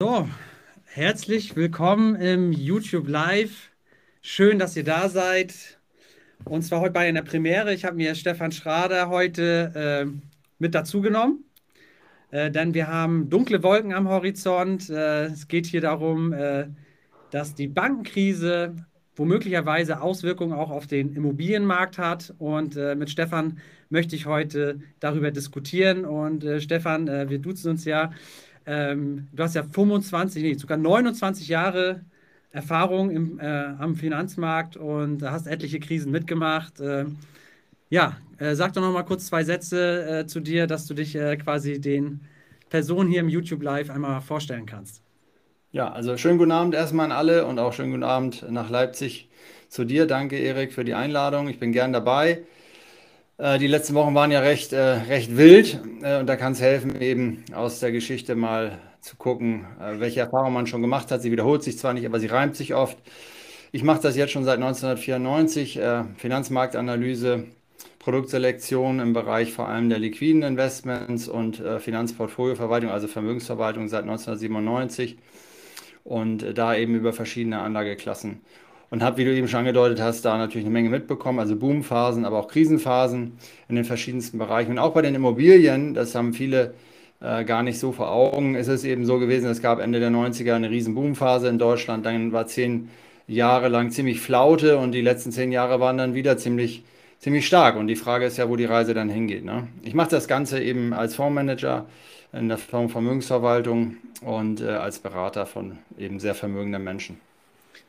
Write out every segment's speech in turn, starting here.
So, herzlich willkommen im YouTube Live. Schön, dass ihr da seid. Und zwar heute bei einer Premiere. Ich habe mir Stefan Schrader heute äh, mit dazu genommen, äh, denn wir haben dunkle Wolken am Horizont. Äh, es geht hier darum, äh, dass die Bankenkrise womöglicherweise Auswirkungen auch auf den Immobilienmarkt hat. Und äh, mit Stefan möchte ich heute darüber diskutieren. Und äh, Stefan, wir duzen uns ja. Ähm, du hast ja 25, nee, sogar 29 Jahre Erfahrung im, äh, am Finanzmarkt und hast etliche Krisen mitgemacht. Äh, ja, äh, sag doch noch mal kurz zwei Sätze äh, zu dir, dass du dich äh, quasi den Personen hier im YouTube Live einmal vorstellen kannst. Ja, also schönen guten Abend erstmal an alle und auch schönen guten Abend nach Leipzig zu dir. Danke, Erik, für die Einladung. Ich bin gern dabei. Äh, die letzten Wochen waren ja recht, äh, recht wild äh, und da kann es helfen, eben aus der Geschichte mal zu gucken, welche Erfahrungen man schon gemacht hat. Sie wiederholt sich zwar nicht, aber sie reimt sich oft. Ich mache das jetzt schon seit 1994, Finanzmarktanalyse, Produktselektion im Bereich vor allem der liquiden Investments und Finanzportfolioverwaltung, also Vermögensverwaltung seit 1997 und da eben über verschiedene Anlageklassen und habe, wie du eben schon angedeutet hast, da natürlich eine Menge mitbekommen, also Boomphasen, aber auch Krisenphasen in den verschiedensten Bereichen. Und auch bei den Immobilien, das haben viele äh, gar nicht so vor Augen, ist es eben so gewesen, es gab Ende der 90er eine riesen Boomphase in Deutschland, dann war zehn Jahre lang ziemlich Flaute und die letzten zehn Jahre waren dann wieder ziemlich, ziemlich stark. Und die Frage ist ja, wo die Reise dann hingeht. Ne? Ich mache das Ganze eben als Fondsmanager in der Fondsvermögensverwaltung und äh, als Berater von eben sehr vermögenden Menschen.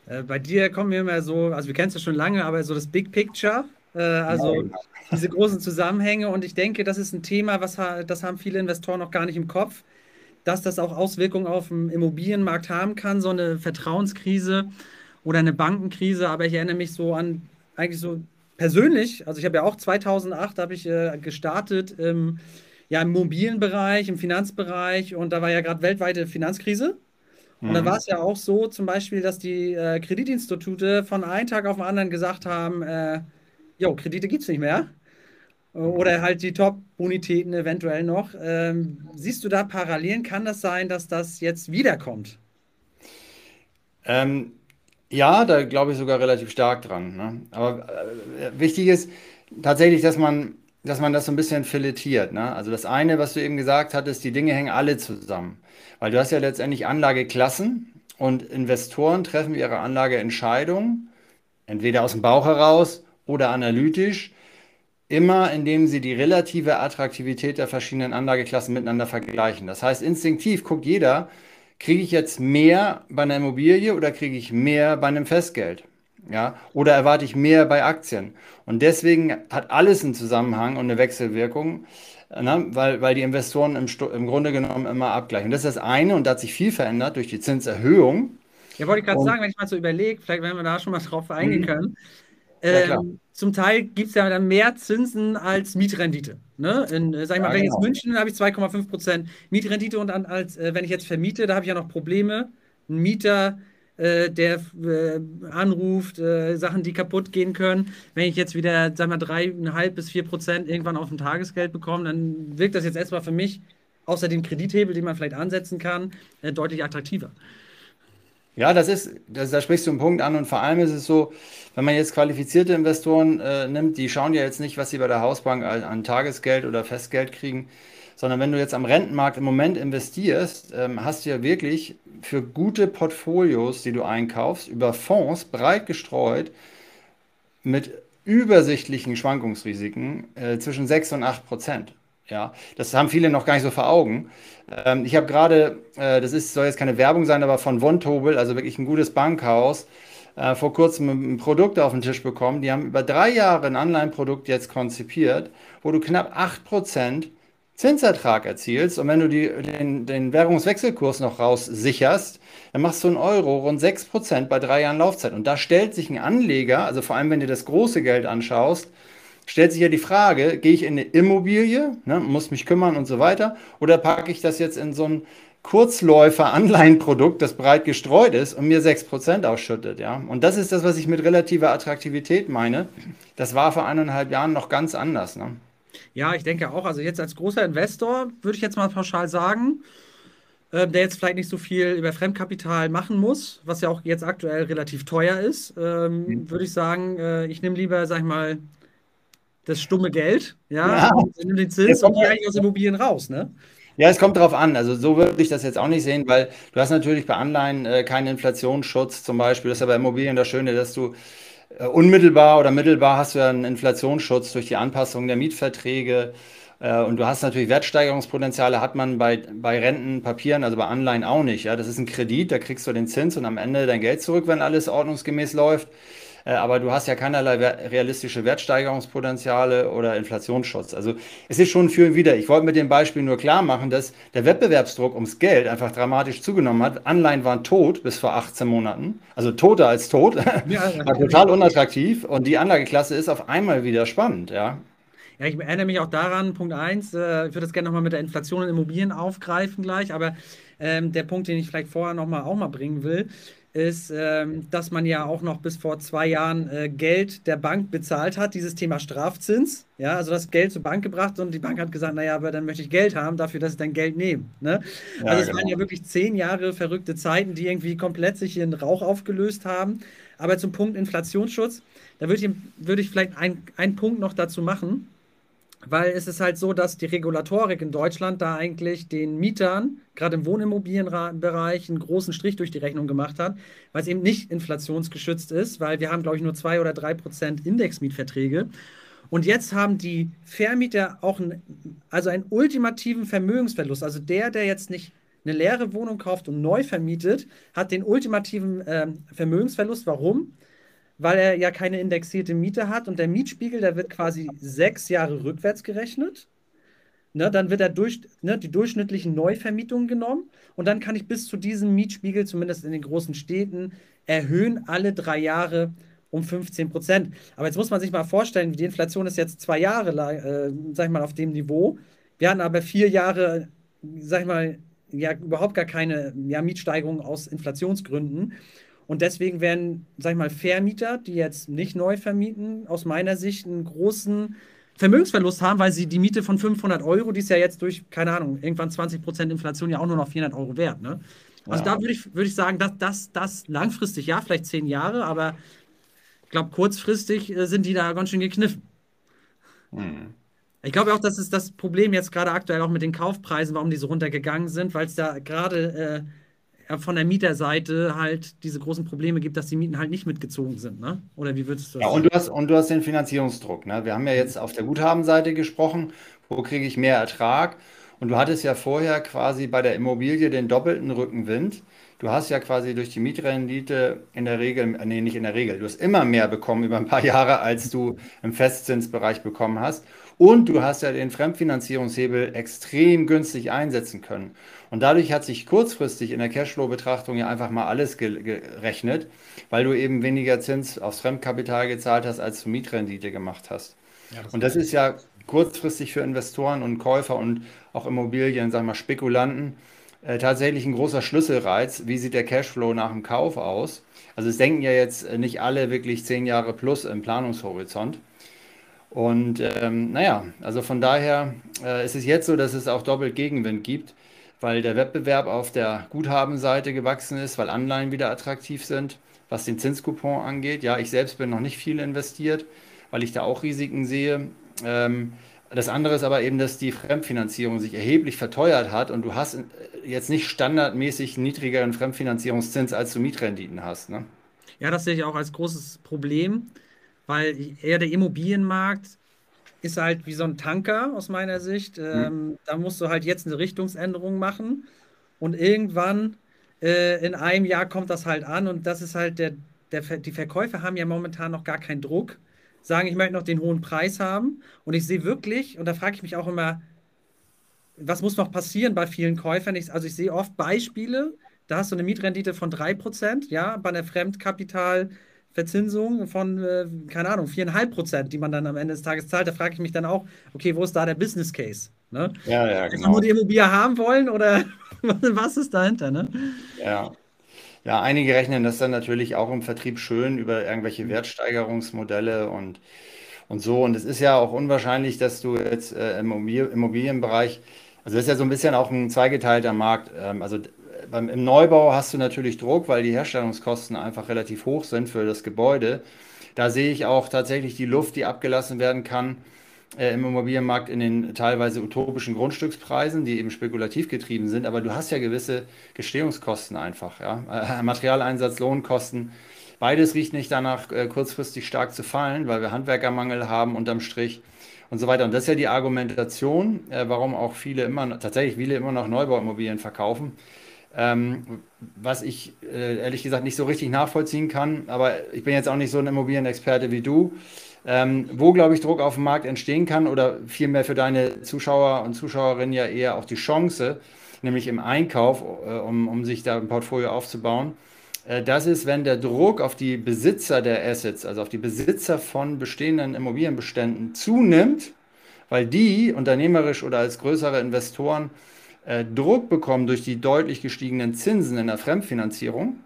Äh, bei dir kommen wir immer so, also wir kennen es ja schon lange, aber so das Big Picture, äh, also Nein. diese großen Zusammenhänge. Und ich denke, das ist ein Thema, was das haben viele Investoren noch gar nicht im Kopf, dass das auch Auswirkungen auf den Immobilienmarkt haben kann, so eine Vertrauenskrise oder eine Bankenkrise. Aber ich erinnere mich so an eigentlich so persönlich, also ich habe ja auch 2008 habe ich äh, gestartet im, ja, im Immobilienbereich, im Finanzbereich und da war ja gerade weltweite Finanzkrise. Und dann mhm. war es ja auch so, zum Beispiel, dass die äh, Kreditinstitute von einem Tag auf den anderen gesagt haben, äh, jo, Kredite gibt es nicht mehr. Oder halt die Top-Bonitäten eventuell noch. Ähm, siehst du da Parallelen? Kann das sein, dass das jetzt wiederkommt? Ähm, ja, da glaube ich sogar relativ stark dran. Ne? Aber äh, wichtig ist tatsächlich, dass man, dass man das so ein bisschen filetiert. Ne? Also das eine, was du eben gesagt hattest, die Dinge hängen alle zusammen. Weil du hast ja letztendlich Anlageklassen und Investoren treffen ihre Anlageentscheidungen, entweder aus dem Bauch heraus oder analytisch, immer indem sie die relative Attraktivität der verschiedenen Anlageklassen miteinander vergleichen. Das heißt, instinktiv guckt jeder, kriege ich jetzt mehr bei einer Immobilie oder kriege ich mehr bei einem Festgeld? Ja, oder erwarte ich mehr bei Aktien? Und deswegen hat alles einen Zusammenhang und eine Wechselwirkung ne? weil, weil die Investoren im, im Grunde genommen immer abgleichen. Das ist das eine und da hat sich viel verändert durch die Zinserhöhung. Ja, wollte ich gerade sagen, wenn ich mal so überlege, vielleicht werden wir da schon mal drauf eingehen mhm. können. Ähm, zum Teil gibt es ja dann mehr Zinsen als Mietrendite. Ne? In, äh, sag ich mal, ja, wenn ich jetzt genau. München habe ich 2,5% Mietrendite und an, als, äh, wenn ich jetzt vermiete, da habe ich ja noch Probleme. Ein Mieter äh, der äh, anruft, äh, Sachen, die kaputt gehen können. Wenn ich jetzt wieder, sag mal, dreieinhalb bis vier Prozent irgendwann auf ein Tagesgeld bekomme, dann wirkt das jetzt erstmal für mich, außer dem Kredithebel, den man vielleicht ansetzen kann, äh, deutlich attraktiver. Ja, das ist, das, da sprichst du einen Punkt an und vor allem ist es so, wenn man jetzt qualifizierte Investoren äh, nimmt, die schauen ja jetzt nicht, was sie bei der Hausbank an, an Tagesgeld oder Festgeld kriegen, sondern wenn du jetzt am Rentenmarkt im Moment investierst, ähm, hast du ja wirklich für gute Portfolios, die du einkaufst, über Fonds breit gestreut mit übersichtlichen Schwankungsrisiken äh, zwischen 6 und 8 Prozent. Ja, das haben viele noch gar nicht so vor Augen. Ähm, ich habe gerade, äh, das ist, soll jetzt keine Werbung sein, aber von Vontobel, also wirklich ein gutes Bankhaus, äh, vor kurzem ein Produkt auf den Tisch bekommen. Die haben über drei Jahre ein Anleihenprodukt jetzt konzipiert, wo du knapp 8 Prozent Zinsertrag erzielst und wenn du die, den, den Währungswechselkurs noch raussicherst, dann machst du einen Euro rund 6% bei drei Jahren Laufzeit. Und da stellt sich ein Anleger, also vor allem wenn du das große Geld anschaust, stellt sich ja die Frage, gehe ich in eine Immobilie, ne, muss mich kümmern und so weiter, oder packe ich das jetzt in so ein Kurzläufer-Anleihenprodukt, das breit gestreut ist und mir 6% ausschüttet. Ja? Und das ist das, was ich mit relativer Attraktivität meine. Das war vor eineinhalb Jahren noch ganz anders. Ne? Ja, ich denke auch. Also jetzt als großer Investor würde ich jetzt mal pauschal sagen, äh, der jetzt vielleicht nicht so viel über Fremdkapital machen muss, was ja auch jetzt aktuell relativ teuer ist, ähm, Mhm. würde ich sagen, äh, ich nehme lieber, sag ich mal, das stumme Geld, ja, Ja, nehme den Zins und gehe eigentlich aus Immobilien raus, ne? ja, es kommt darauf an. Also so würde ich das jetzt auch nicht sehen, weil du hast natürlich bei Anleihen äh, keinen Inflationsschutz zum Beispiel. Das ist ja bei Immobilien das Schöne, dass du unmittelbar oder mittelbar hast du ja einen Inflationsschutz durch die Anpassung der Mietverträge. Äh, und du hast natürlich Wertsteigerungspotenziale, hat man bei, bei Rentenpapieren, also bei Anleihen auch nicht. Ja? Das ist ein Kredit, da kriegst du den Zins und am Ende dein Geld zurück, wenn alles ordnungsgemäß läuft. Äh, aber du hast ja keinerlei realistische Wertsteigerungspotenziale oder Inflationsschutz. Also es ist schon für und wider. Ich wollte mit dem Beispiel nur klar machen, dass der Wettbewerbsdruck ums Geld einfach dramatisch zugenommen hat. Anleihen waren tot bis vor 18 Monaten, also toter als tot, Ja, war total unattraktiv und die Anlageklasse ist auf einmal wieder spannend, ja. Ja, ich erinnere mich auch daran, Punkt eins, äh, ich würde das gerne nochmal mit der Inflation in Immobilien aufgreifen gleich, aber ähm, der Punkt, den ich vielleicht vorher nochmal auch mal bringen will, ist, ähm, dass man ja auch noch bis vor zwei Jahren äh, Geld der Bank bezahlt hat, dieses Thema Strafzins. Ja, also das Geld zur Bank gebracht und die Bank hat gesagt, naja, aber dann möchte ich Geld haben dafür, dass ich dein Geld nehme. Ne? Also Ja, es waren ja genau. wirklich zehn Jahre verrückte Zeiten, die irgendwie komplett sich in Rauch aufgelöst haben. Aber zum Punkt Inflationsschutz, da würde ich, würde ich vielleicht ein- einen Punkt noch dazu machen. Weil es ist halt so, dass die Regulatorik in Deutschland da eigentlich den Mietern, gerade im Wohnimmobilienbereich, einen großen Strich durch die Rechnung gemacht hat, weil es eben nicht inflationsgeschützt ist, weil wir haben, glaube ich, nur zwei oder drei Prozent Indexmietverträge. Und jetzt haben die Vermieter auch einen, also einen ultimativen Vermögensverlust. Also der, der jetzt nicht eine leere Wohnung kauft und neu vermietet, hat den ultimativen ähm, Vermögensverlust. Warum? Weil er ja keine indexierte Miete hat und der Mietspiegel, der wird quasi sechs Jahre rückwärts gerechnet. Ne, dann wird er durch, ne, die durchschnittlichen Neuvermietungen genommen und dann kann ich bis zu diesem Mietspiegel, zumindest in den großen Städten, erhöhen alle drei Jahre um 15 Prozent. Aber jetzt muss man sich mal vorstellen, die Inflation ist jetzt zwei Jahre äh, sag ich mal, auf dem Niveau. Wir hatten aber vier Jahre, sag ich mal, ja, überhaupt gar keine ja, Mietsteigerung aus Inflationsgründen. Und deswegen werden, sag ich mal, Vermieter, die jetzt nicht neu vermieten, aus meiner Sicht einen großen Vermögensverlust haben, weil sie die Miete von 500 Euro, die ist ja jetzt durch, keine Ahnung, irgendwann 20% Inflation ja auch nur noch 400 Euro wert. Ne? Also Ja. da würde ich, würd ich sagen, dass das, das langfristig, ja, vielleicht zehn Jahre, aber ich glaube, kurzfristig äh, sind die da ganz schön gekniffen. Hm. Ich glaube auch, das ist das Problem jetzt gerade aktuell auch mit den Kaufpreisen, warum die so runtergegangen sind, weil es da gerade äh, von der Mieterseite halt diese großen Probleme gibt, dass die Mieten halt nicht mitgezogen sind, ne? Oder wie würdest du Ja, das und sehen? du hast, und du hast den Finanzierungsdruck, ne? Wir haben ja jetzt auf der Guthabenseite gesprochen, wo kriege ich mehr Ertrag? Und du hattest ja vorher quasi bei der Immobilie den doppelten Rückenwind. Du hast ja quasi durch die Mietrendite in der Regel, äh, nee, nicht in der Regel, du hast immer mehr bekommen über ein paar Jahre, als du im Festzinsbereich bekommen hast. Und du hast ja den Fremdfinanzierungshebel extrem günstig einsetzen können. Und dadurch hat sich kurzfristig in der Cashflow-Betrachtung ja einfach mal alles ge gerechnet, weil du eben weniger Zins aufs Fremdkapital gezahlt hast, als du Mietrendite gemacht hast. Ja, das Und das ist ja kurzfristig für Investoren und Käufer und auch Immobilien, sagen wir mal Spekulanten, äh, tatsächlich ein großer Schlüsselreiz. Wie sieht der Cashflow nach dem Kauf aus? Also es denken ja jetzt äh, nicht alle wirklich zehn Jahre plus im Planungshorizont. Und ähm, naja, also von daher äh, ist es jetzt so, dass es auch doppelt Gegenwind gibt, weil der Wettbewerb auf der Guthabenseite gewachsen ist, weil Anleihen wieder attraktiv sind, was den Zinscoupon angeht. Ja, ich selbst bin noch nicht viel investiert, weil ich da auch Risiken sehe. Ähm, das andere ist aber eben, dass die Fremdfinanzierung sich erheblich verteuert hat und du hast äh, jetzt nicht standardmäßig niedrigeren Fremdfinanzierungszins, als du Mietrenditen hast, ne? Ja, das sehe ich auch als großes Problem, weil eher der Immobilienmarkt ist halt wie so ein Tanker aus meiner Sicht. Hm? Ähm, da musst du halt jetzt eine Richtungsänderung machen und irgendwann äh, in einem Jahr kommt das halt an und das ist halt der, der, die Verkäufer haben ja momentan noch gar keinen Druck, sagen, ich möchte noch den hohen Preis haben und ich sehe wirklich, und da frage ich mich auch immer, was muss noch passieren bei vielen Käufern? Ich, also ich sehe oft Beispiele, da hast du eine Mietrendite von 3%, ja, bei einer Fremdkapitalverzinsung von, äh, keine Ahnung, 4,5%, die man dann am Ende des Tages zahlt. Da frage ich mich dann auch, okay, wo ist da der Business Case? Ne? Ja, ja, Einfach nur die genau. Immobilie haben wollen oder was ist dahinter, ne? Ja. Ja, einige rechnen das dann natürlich auch im Vertrieb schön über irgendwelche Wertsteigerungsmodelle und, und so. Und es ist ja auch unwahrscheinlich, dass du jetzt äh, im Immobil- Immobilienbereich Also das ist ja so ein bisschen auch ein zweigeteilter Markt. Ähm, also beim, im Neubau hast du natürlich Druck, weil die Herstellungskosten einfach relativ hoch sind für das Gebäude. Da sehe ich auch tatsächlich die Luft, die abgelassen werden kann äh, im Immobilienmarkt in den teilweise utopischen Grundstückspreisen, die eben spekulativ getrieben sind. Aber du hast ja gewisse Gestehungskosten einfach. Ja? Äh, Materialeinsatz, Lohnkosten. Beides riecht nicht danach, äh, kurzfristig stark zu fallen, weil wir Handwerkermangel haben unterm Strich und so weiter. Und das ist ja die Argumentation, äh, warum auch viele immer, tatsächlich viele immer noch Neubauimmobilien verkaufen. Ähm, was ich äh, ehrlich gesagt nicht so richtig nachvollziehen kann, aber ich bin jetzt auch nicht so ein Immobilienexperte wie du. Ähm, wo, glaube ich, Druck auf dem Markt entstehen kann oder vielmehr für deine Zuschauer und Zuschauerinnen ja eher auch die Chance, nämlich im Einkauf, äh, um, um sich da ein Portfolio aufzubauen. Äh, das ist, wenn der Druck auf die Besitzer der Assets, also auf die Besitzer von bestehenden Immobilienbeständen zunimmt, weil die unternehmerisch oder als größere Investoren äh, Druck bekommen durch die deutlich gestiegenen Zinsen in der Fremdfinanzierung,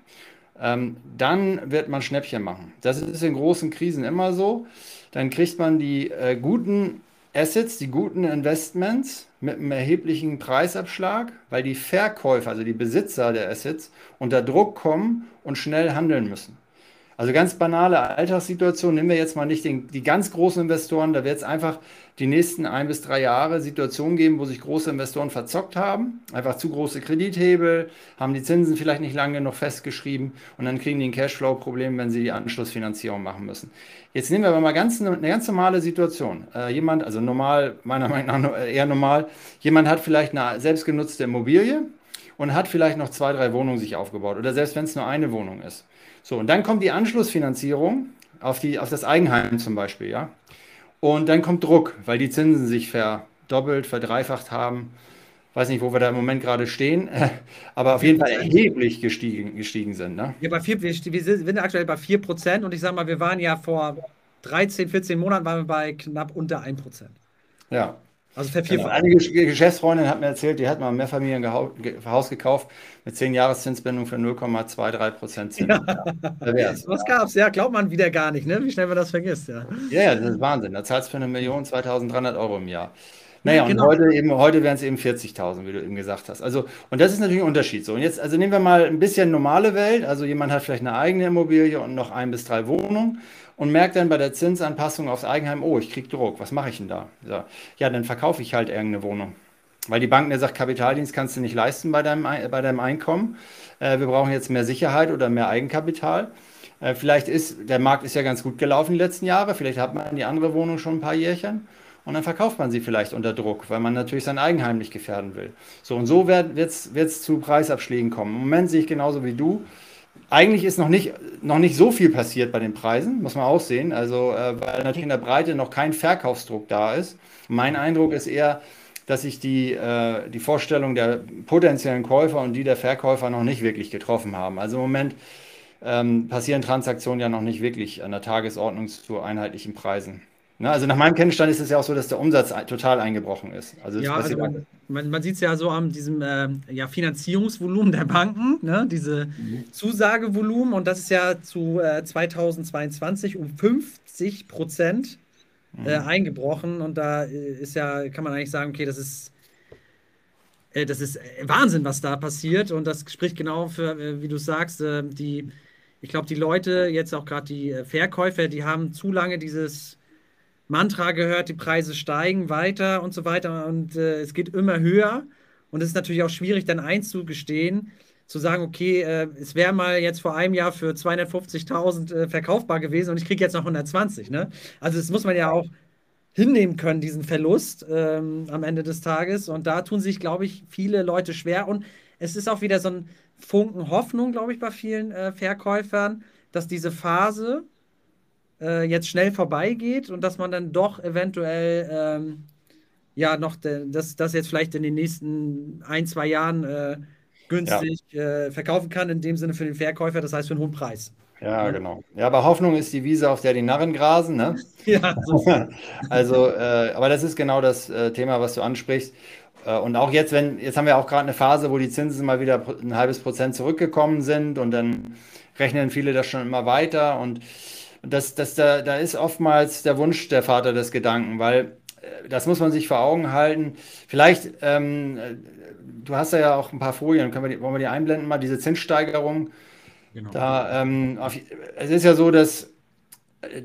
ähm, dann wird man Schnäppchen machen. Das ist in großen Krisen immer so. Dann kriegt man die äh, guten Assets, die guten Investments mit einem erheblichen Preisabschlag, weil die Verkäufer, also die Besitzer der Assets, unter Druck kommen und schnell handeln müssen. Also ganz banale Alltagssituation, nehmen wir jetzt mal nicht den, die ganz großen Investoren, da wird es einfach die nächsten ein bis drei Jahre Situationen geben, wo sich große Investoren verzockt haben, einfach zu große Kredithebel, haben die Zinsen vielleicht nicht lange genug festgeschrieben und dann kriegen die ein Cashflow-Problem, wenn sie die Anschlussfinanzierung machen müssen. Jetzt nehmen wir aber mal ganz, eine ganz normale Situation. Äh, jemand, also normal, meiner Meinung nach eher normal, jemand hat vielleicht eine selbstgenutzte Immobilie und hat vielleicht noch zwei, drei Wohnungen sich aufgebaut oder selbst wenn es nur eine Wohnung ist. So, und dann kommt die Anschlussfinanzierung auf, die, auf das Eigenheim zum Beispiel, ja. Und dann kommt Druck, weil die Zinsen sich verdoppelt, verdreifacht haben. Weiß nicht, wo wir da im Moment gerade stehen, aber auf jeden Fall erheblich gestiegen, gestiegen sind. Ne? Ja, bei vier, wir, wir sind aktuell bei 4% und ich sage mal, wir waren ja vor 13, 14 Monaten waren wir bei knapp unter 1%. Ja, also vervierfacht. Genau. Einige Geschäftsfreundin hat mir erzählt, die hat mal ein Mehrfamilienhaus gekauft mit 10 Jahreszinsbindung für 0,23 Prozent Zins. Ja. Was gab's? Ja, glaubt man wieder gar nicht, ne? wie schnell man das vergisst. Ja, ja das ist Wahnsinn. Da zahlst du für eine Million 2300 Euro im Jahr. Naja, genau. und heute, eben, heute wären es eben 40.000, wie du eben gesagt hast. Also, und das ist natürlich ein Unterschied. So, und jetzt, also nehmen wir mal ein bisschen normale Welt. Also jemand hat vielleicht eine eigene Immobilie und noch ein bis drei Wohnungen und merkt dann bei der Zinsanpassung aufs Eigenheim, oh, ich kriege Druck, was mache ich denn da? So, ja, dann verkaufe ich halt irgendeine Wohnung. Weil die Bank mir sagt, Kapitaldienst kannst du nicht leisten bei deinem, bei deinem Einkommen. Äh, wir brauchen jetzt mehr Sicherheit oder mehr Eigenkapital. Äh, vielleicht ist, der Markt ist ja ganz gut gelaufen die letzten Jahre, vielleicht hat man die andere Wohnung schon ein paar Jährchen und dann verkauft man sie vielleicht unter Druck, weil man natürlich sein Eigenheim nicht gefährden will. So und so wird es zu Preisabschlägen kommen. Im Moment sehe ich genauso wie du, eigentlich ist noch nicht, noch nicht so viel passiert bei den Preisen, muss man auch sehen. Also, äh, weil natürlich in der Breite noch kein Verkaufsdruck da ist. Mein Eindruck ist eher, dass sich die, äh, die Vorstellung der potenziellen Käufer und die der Verkäufer noch nicht wirklich getroffen haben. Also im Moment ähm, passieren Transaktionen ja noch nicht wirklich an der Tagesordnung zu einheitlichen Preisen. Ne, also nach meinem Kenntnisstand ist es ja auch so, dass der Umsatz total eingebrochen ist. Also ja, also man, man, man sieht es ja so an diesem äh, ja, Finanzierungsvolumen der Banken, ne? diese mhm. Zusagevolumen und das ist ja zu äh, 2022 um 50 Prozent äh, mhm. eingebrochen und da äh, ist ja, kann man eigentlich sagen, okay, das ist äh, das ist Wahnsinn, was da passiert und das spricht genau für, wie du sagst, die, ich glaube, die Leute, jetzt auch gerade die Verkäufer, die haben zu lange dieses Mantra gehört, die Preise steigen weiter und so weiter und äh, es geht immer höher. Und es ist natürlich auch schwierig, dann einzugestehen, zu sagen, okay, äh, es wäre mal jetzt vor einem Jahr für 250.000 äh, verkaufbar gewesen und ich kriege jetzt noch 120. Ne? Also das muss man ja auch hinnehmen können, diesen Verlust ähm, am Ende des Tages. Und da tun sich, glaube ich, viele Leute schwer. Und es ist auch wieder so ein Funken Hoffnung, glaube ich, bei vielen äh, Verkäufern, dass diese Phase, äh, jetzt schnell vorbeigeht und dass man dann doch eventuell ähm, ja noch, dass das jetzt vielleicht in den nächsten ein, zwei Jahren äh, günstig ja. äh, verkaufen kann, in dem Sinne für den Verkäufer, das heißt für einen hohen Preis. Ja, genau. Ja, aber Hoffnung ist die Wiese, auf der die Narren grasen, ne? ja. So. also, äh, aber das ist genau das äh, Thema, was du ansprichst. Äh, und auch jetzt, wenn, jetzt haben wir auch gerade eine Phase, wo die Zinsen mal wieder ein halbes Prozent zurückgekommen sind und dann rechnen viele das schon immer weiter und das, das, da, da ist oftmals der Wunsch der Vater des Gedanken, weil das muss man sich vor Augen halten. Vielleicht, ähm, du hast ja auch ein paar Folien, können wir die, wollen wir die einblenden mal, diese Zinssteigerung. Genau. Da, ähm, auf, es ist ja so, dass äh,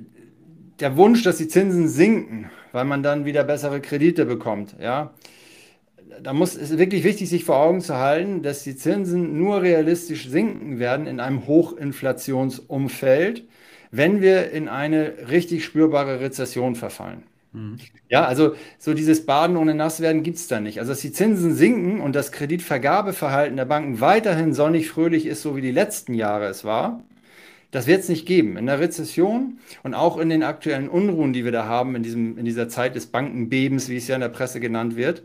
der Wunsch, dass die Zinsen sinken, weil man dann wieder bessere Kredite bekommt, ja, da muss es ist wirklich wichtig, sich vor Augen zu halten, dass die Zinsen nur realistisch sinken werden in einem Hochinflationsumfeld, wenn wir in eine richtig spürbare Rezession verfallen. Mhm. Ja, also so dieses Baden ohne Nasswerden gibt es da nicht. Also dass die Zinsen sinken und das Kreditvergabeverhalten der Banken weiterhin sonnig fröhlich ist, so wie die letzten Jahre es war, das wird es nicht geben. In der Rezession und auch in den aktuellen Unruhen, die wir da haben, in, diesem, in dieser Zeit des Bankenbebens, wie es ja in der Presse genannt wird,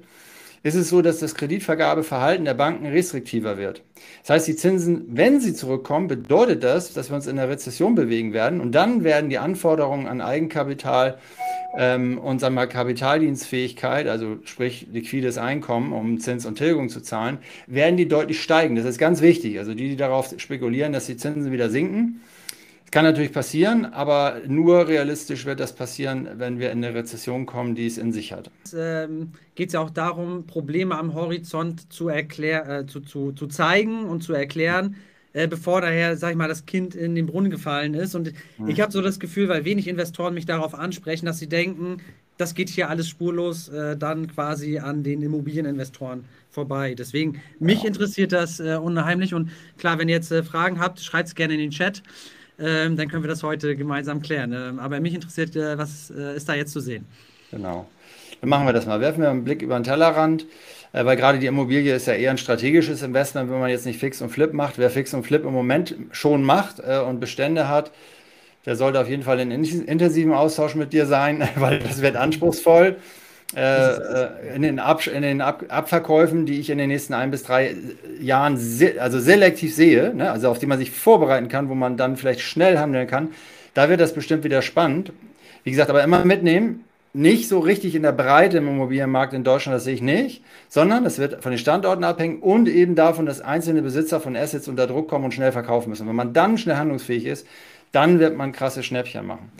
ist es so, dass das Kreditvergabeverhalten der Banken restriktiver wird. Das heißt, die Zinsen, wenn sie zurückkommen, bedeutet das, dass wir uns in der Rezession bewegen werden und dann werden die Anforderungen an Eigenkapital ähm, und sagen wir Kapitaldienstfähigkeit, also sprich liquides Einkommen, um Zins und Tilgung zu zahlen, werden die deutlich steigen. Das ist ganz wichtig. Also die, die darauf spekulieren, dass die Zinsen wieder sinken, kann natürlich passieren, aber nur realistisch wird das passieren, wenn wir in eine Rezession kommen, die es in sich hat. Ähm, Geht es ja auch darum, Probleme am Horizont zu, erklär, äh, zu, zu, zu zeigen und zu erklären, äh, bevor daher, sag ich mal, das Kind in den Brunnen gefallen ist. Und mhm. ich habe so das Gefühl, weil wenig Investoren mich darauf ansprechen, dass sie denken, das geht hier alles spurlos äh, dann quasi an den Immobilieninvestoren vorbei. Deswegen, mich ja. interessiert das äh, unheimlich. Und klar, wenn ihr jetzt äh, Fragen habt, schreibt es gerne in den Chat ähm, dann können wir das heute gemeinsam klären. Ähm, aber mich interessiert, äh, was äh, ist da jetzt zu sehen? Genau. Dann machen wir das mal. Werfen wir einen Blick über den Tellerrand, äh, weil gerade die Immobilie ist ja eher ein strategisches Investment, wenn man jetzt nicht Fix und Flip macht. Wer Fix und Flip im Moment schon macht äh, und Bestände hat, der sollte auf jeden Fall in intensiven Austausch mit dir sein, weil das wird anspruchsvoll. Äh, äh, in den, Ab in den Ab Abverkäufen, die ich in den nächsten ein bis drei Jahren se also selektiv sehe, ne, also auf die man sich vorbereiten kann, wo man dann vielleicht schnell handeln kann, da wird das bestimmt wieder spannend. Wie gesagt, aber immer mitnehmen, nicht so richtig in der Breite im Immobilienmarkt in Deutschland, das sehe ich nicht, sondern es wird von den Standorten abhängen und eben davon, dass einzelne Besitzer von Assets unter Druck kommen und schnell verkaufen müssen. Wenn man dann schnell handlungsfähig ist, dann wird man krasse Schnäppchen machen.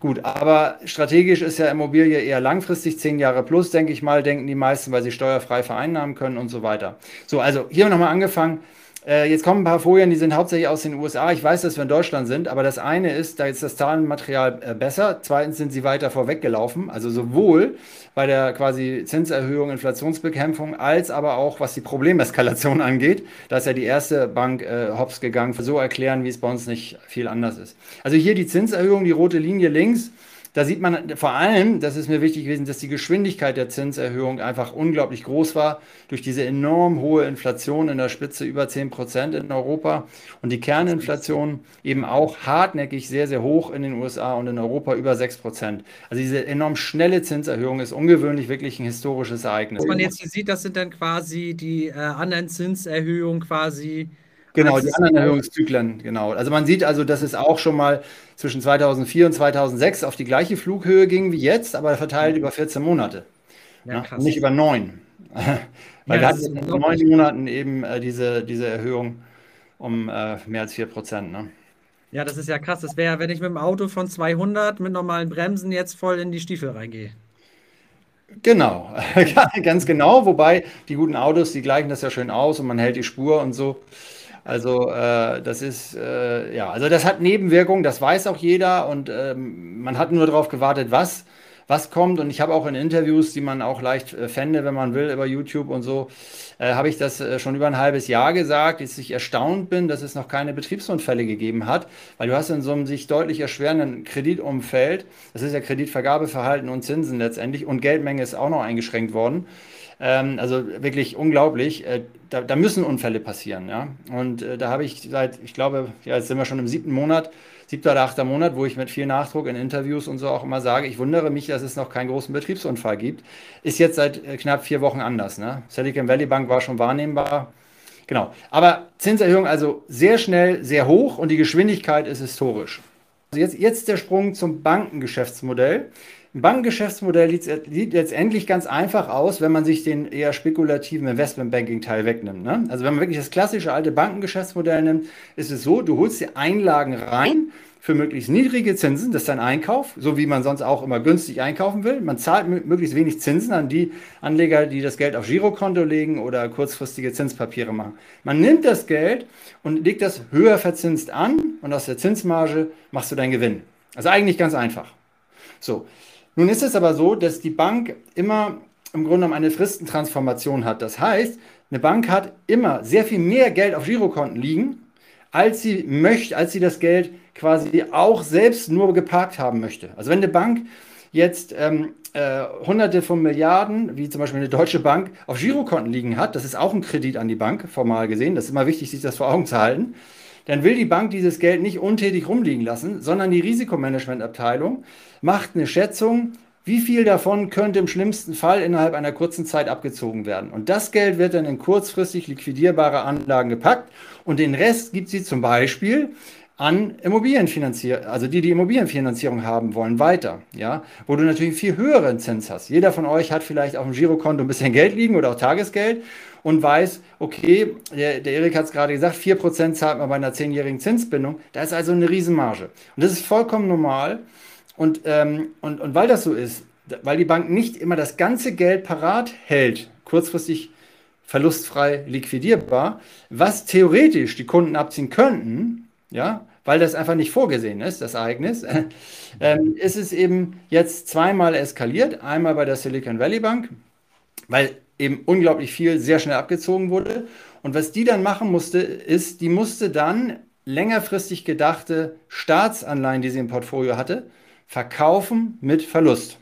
Gut, aber strategisch ist ja Immobilie eher langfristig, zehn Jahre plus, denke ich mal, denken die meisten, weil sie steuerfrei vereinnahmen können und so weiter. So, also hier nochmal angefangen. Äh, jetzt kommen ein paar Folien, die sind hauptsächlich aus den USA. Ich weiß, dass wir in Deutschland sind, aber das eine ist, da ist das Zahlenmaterial äh, besser. Zweitens sind sie weiter vorweggelaufen. Also sowohl bei der quasi Zinserhöhung, Inflationsbekämpfung, als aber auch was die Problemeskalation angeht. Da ist ja die erste Bank äh, hops gegangen. So erklären, wie es bei uns nicht viel anders ist. Also hier die Zinserhöhung, die rote Linie links. Da sieht man vor allem, das ist mir wichtig gewesen, dass die Geschwindigkeit der Zinserhöhung einfach unglaublich groß war durch diese enorm hohe Inflation in der Spitze über 10 Prozent in Europa und die Kerninflation eben auch hartnäckig sehr, sehr hoch in den USA und in Europa über 6 Prozent. Also diese enorm schnelle Zinserhöhung ist ungewöhnlich wirklich ein historisches Ereignis. Was man jetzt hier sieht, das sind dann quasi die äh, anderen Zinserhöhungen quasi Genau, die anderen Erhöhungszyklen, genau. Also man sieht also, dass es auch schon mal zwischen 2004 und 2006 auf die gleiche Flughöhe ging wie jetzt, aber verteilt über 14 Monate. Ja, ja, nicht über neun. Weil ja, wir hatten in neun Monaten eben äh, diese, diese Erhöhung um äh, mehr als 4 Prozent. Ne? Ja, das ist ja krass. Das wäre, wenn ich mit dem Auto von 200 mit normalen Bremsen jetzt voll in die Stiefel reingehe. Genau, ganz genau. Wobei die guten Autos, die gleichen das ja schön aus und man hält die Spur und so. Also äh, das ist, äh, ja, also das hat Nebenwirkungen, das weiß auch jeder und ähm, man hat nur darauf gewartet, was, was kommt. Und ich habe auch in Interviews, die man auch leicht äh, fände, wenn man will, über YouTube und so, äh, habe ich das äh, schon über ein halbes Jahr gesagt, dass ich erstaunt bin, dass es noch keine Betriebsunfälle gegeben hat, weil du hast in so einem sich deutlich erschwerenden Kreditumfeld, das ist ja Kreditvergabeverhalten und Zinsen letztendlich und Geldmenge ist auch noch eingeschränkt worden. Ähm, also wirklich unglaublich. Äh, da, da, müssen Unfälle passieren. Ja? Und äh, da habe ich seit, ich glaube, ja, jetzt sind wir schon im siebten Monat, siebter oder achter Monat, wo ich mit viel Nachdruck in Interviews und so auch immer sage, ich wundere mich, dass es noch keinen großen Betriebsunfall gibt. Ist jetzt seit äh, knapp vier Wochen anders. Ne? Silicon Valley Bank war schon wahrnehmbar. Genau. Aber Zinserhöhung also sehr schnell, sehr hoch und die Geschwindigkeit ist historisch. Also jetzt, jetzt der Sprung zum Bankengeschäftsmodell. Ein Bankengeschäftsmodell sieht letztendlich ganz einfach aus, wenn man sich den eher spekulativen Investmentbanking-Teil wegnimmt. Ne? Also wenn man wirklich das klassische alte Bankengeschäftsmodell nimmt, ist es so, du holst dir Einlagen rein, für möglichst niedrige Zinsen, das ist ein Einkauf, so wie man sonst auch immer günstig einkaufen will. Man zahlt möglichst wenig Zinsen an die Anleger, die das Geld auf Girokonto legen oder kurzfristige Zinspapiere machen. Man nimmt das Geld und legt das höher verzinst an und aus der Zinsmarge machst du deinen Gewinn. Also eigentlich ganz einfach. So, nun ist es aber so, dass die Bank immer im Grunde genommen eine Fristentransformation hat. Das heißt, eine Bank hat immer sehr viel mehr Geld auf Girokonten liegen, als sie möchte, als sie das Geld quasi auch selbst nur geparkt haben möchte. Also wenn eine Bank jetzt ähm, äh, Hunderte von Milliarden, wie zum Beispiel eine deutsche Bank, auf Girokonten liegen hat, das ist auch ein Kredit an die Bank, formal gesehen, das ist immer wichtig, sich das vor Augen zu halten, dann will die Bank dieses Geld nicht untätig rumliegen lassen, sondern die Risikomanagementabteilung macht eine Schätzung, wie viel davon könnte im schlimmsten Fall innerhalb einer kurzen Zeit abgezogen werden. Und das Geld wird dann in kurzfristig liquidierbare Anlagen gepackt und den Rest gibt sie zum Beispiel an Immobilienfinanzierung, also die, die Immobilienfinanzierung haben wollen, weiter, ja, wo du natürlich viel höheren Zins hast. Jeder von euch hat vielleicht auf dem Girokonto ein bisschen Geld liegen oder auch Tagesgeld und weiß, okay, der, der Erik hat es gerade gesagt, 4% zahlt man bei einer zehnjährigen Zinsbindung. Da ist also eine Riesenmarge. Und das ist vollkommen normal. Und, ähm, und, und weil das so ist, weil die Bank nicht immer das ganze Geld parat hält, kurzfristig verlustfrei liquidierbar, was theoretisch die Kunden abziehen könnten, ja, weil das einfach nicht vorgesehen ist, das Ereignis, ähm, ist es eben jetzt zweimal eskaliert. Einmal bei der Silicon Valley Bank, weil eben unglaublich viel sehr schnell abgezogen wurde. Und was die dann machen musste, ist, die musste dann längerfristig gedachte Staatsanleihen, die sie im Portfolio hatte, verkaufen mit Verlust,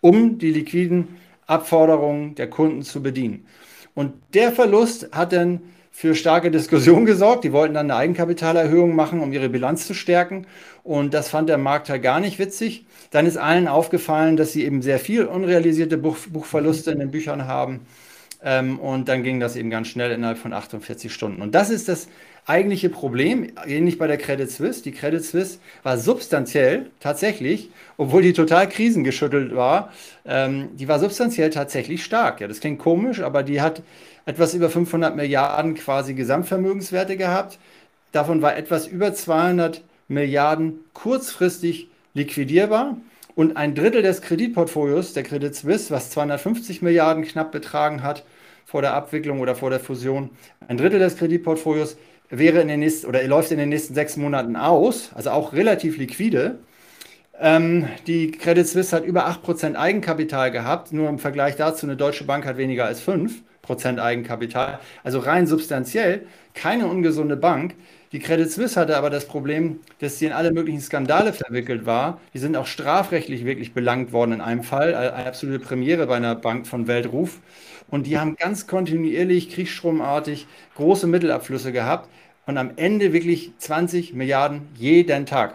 um die liquiden Abforderungen der Kunden zu bedienen. Und der Verlust hat dann für starke Diskussion gesorgt. Die wollten dann eine Eigenkapitalerhöhung machen, um ihre Bilanz zu stärken. Und das fand der Markt halt gar nicht witzig. Dann ist allen aufgefallen, dass sie eben sehr viel unrealisierte Buch Buchverluste in den Büchern haben. Ähm, und dann ging das eben ganz schnell innerhalb von 48 Stunden. Und das ist das eigentliche Problem, ähnlich bei der Credit Suisse. Die Credit Suisse war substanziell tatsächlich, obwohl die total krisengeschüttelt war, ähm, die war substanziell tatsächlich stark. Ja, das klingt komisch, aber die hat etwas über 500 Milliarden quasi Gesamtvermögenswerte gehabt. Davon war etwas über 200 Milliarden kurzfristig liquidierbar. Und ein Drittel des Kreditportfolios der Credit Suisse, was 250 Milliarden knapp betragen hat vor der Abwicklung oder vor der Fusion, ein Drittel des Kreditportfolios wäre in den nächsten oder läuft in den nächsten sechs Monaten aus, also auch relativ liquide. Ähm, die Credit Suisse hat über 8% Eigenkapital gehabt, nur im Vergleich dazu, eine deutsche Bank hat weniger als 5%. Prozent Eigenkapital. Also rein substanziell keine ungesunde Bank. Die Credit Suisse hatte aber das Problem, dass sie in alle möglichen Skandale verwickelt war. Die sind auch strafrechtlich wirklich belangt worden in einem Fall. Eine absolute Premiere bei einer Bank von Weltruf. Und die haben ganz kontinuierlich, kriegsstromartig große Mittelabflüsse gehabt und am Ende wirklich 20 Milliarden jeden Tag.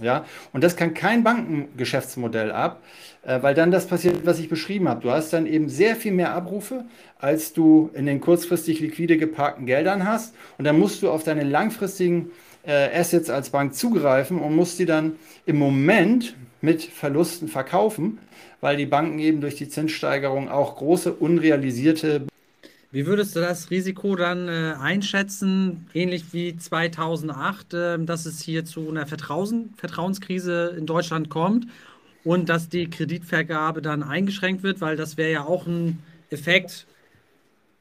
Ja, und das kann kein Bankengeschäftsmodell ab, weil dann das passiert, was ich beschrieben habe. Du hast dann eben sehr viel mehr Abrufe, als du in den kurzfristig liquide geparkten Geldern hast. Und dann musst du auf deine langfristigen äh, Assets als Bank zugreifen und musst die dann im Moment mit Verlusten verkaufen, weil die Banken eben durch die Zinssteigerung auch große unrealisierte wie würdest du das Risiko dann äh, einschätzen, ähnlich wie 2008, äh, dass es hier zu einer Vertrauen, Vertrauenskrise in Deutschland kommt und dass die Kreditvergabe dann eingeschränkt wird, weil das wäre ja auch ein Effekt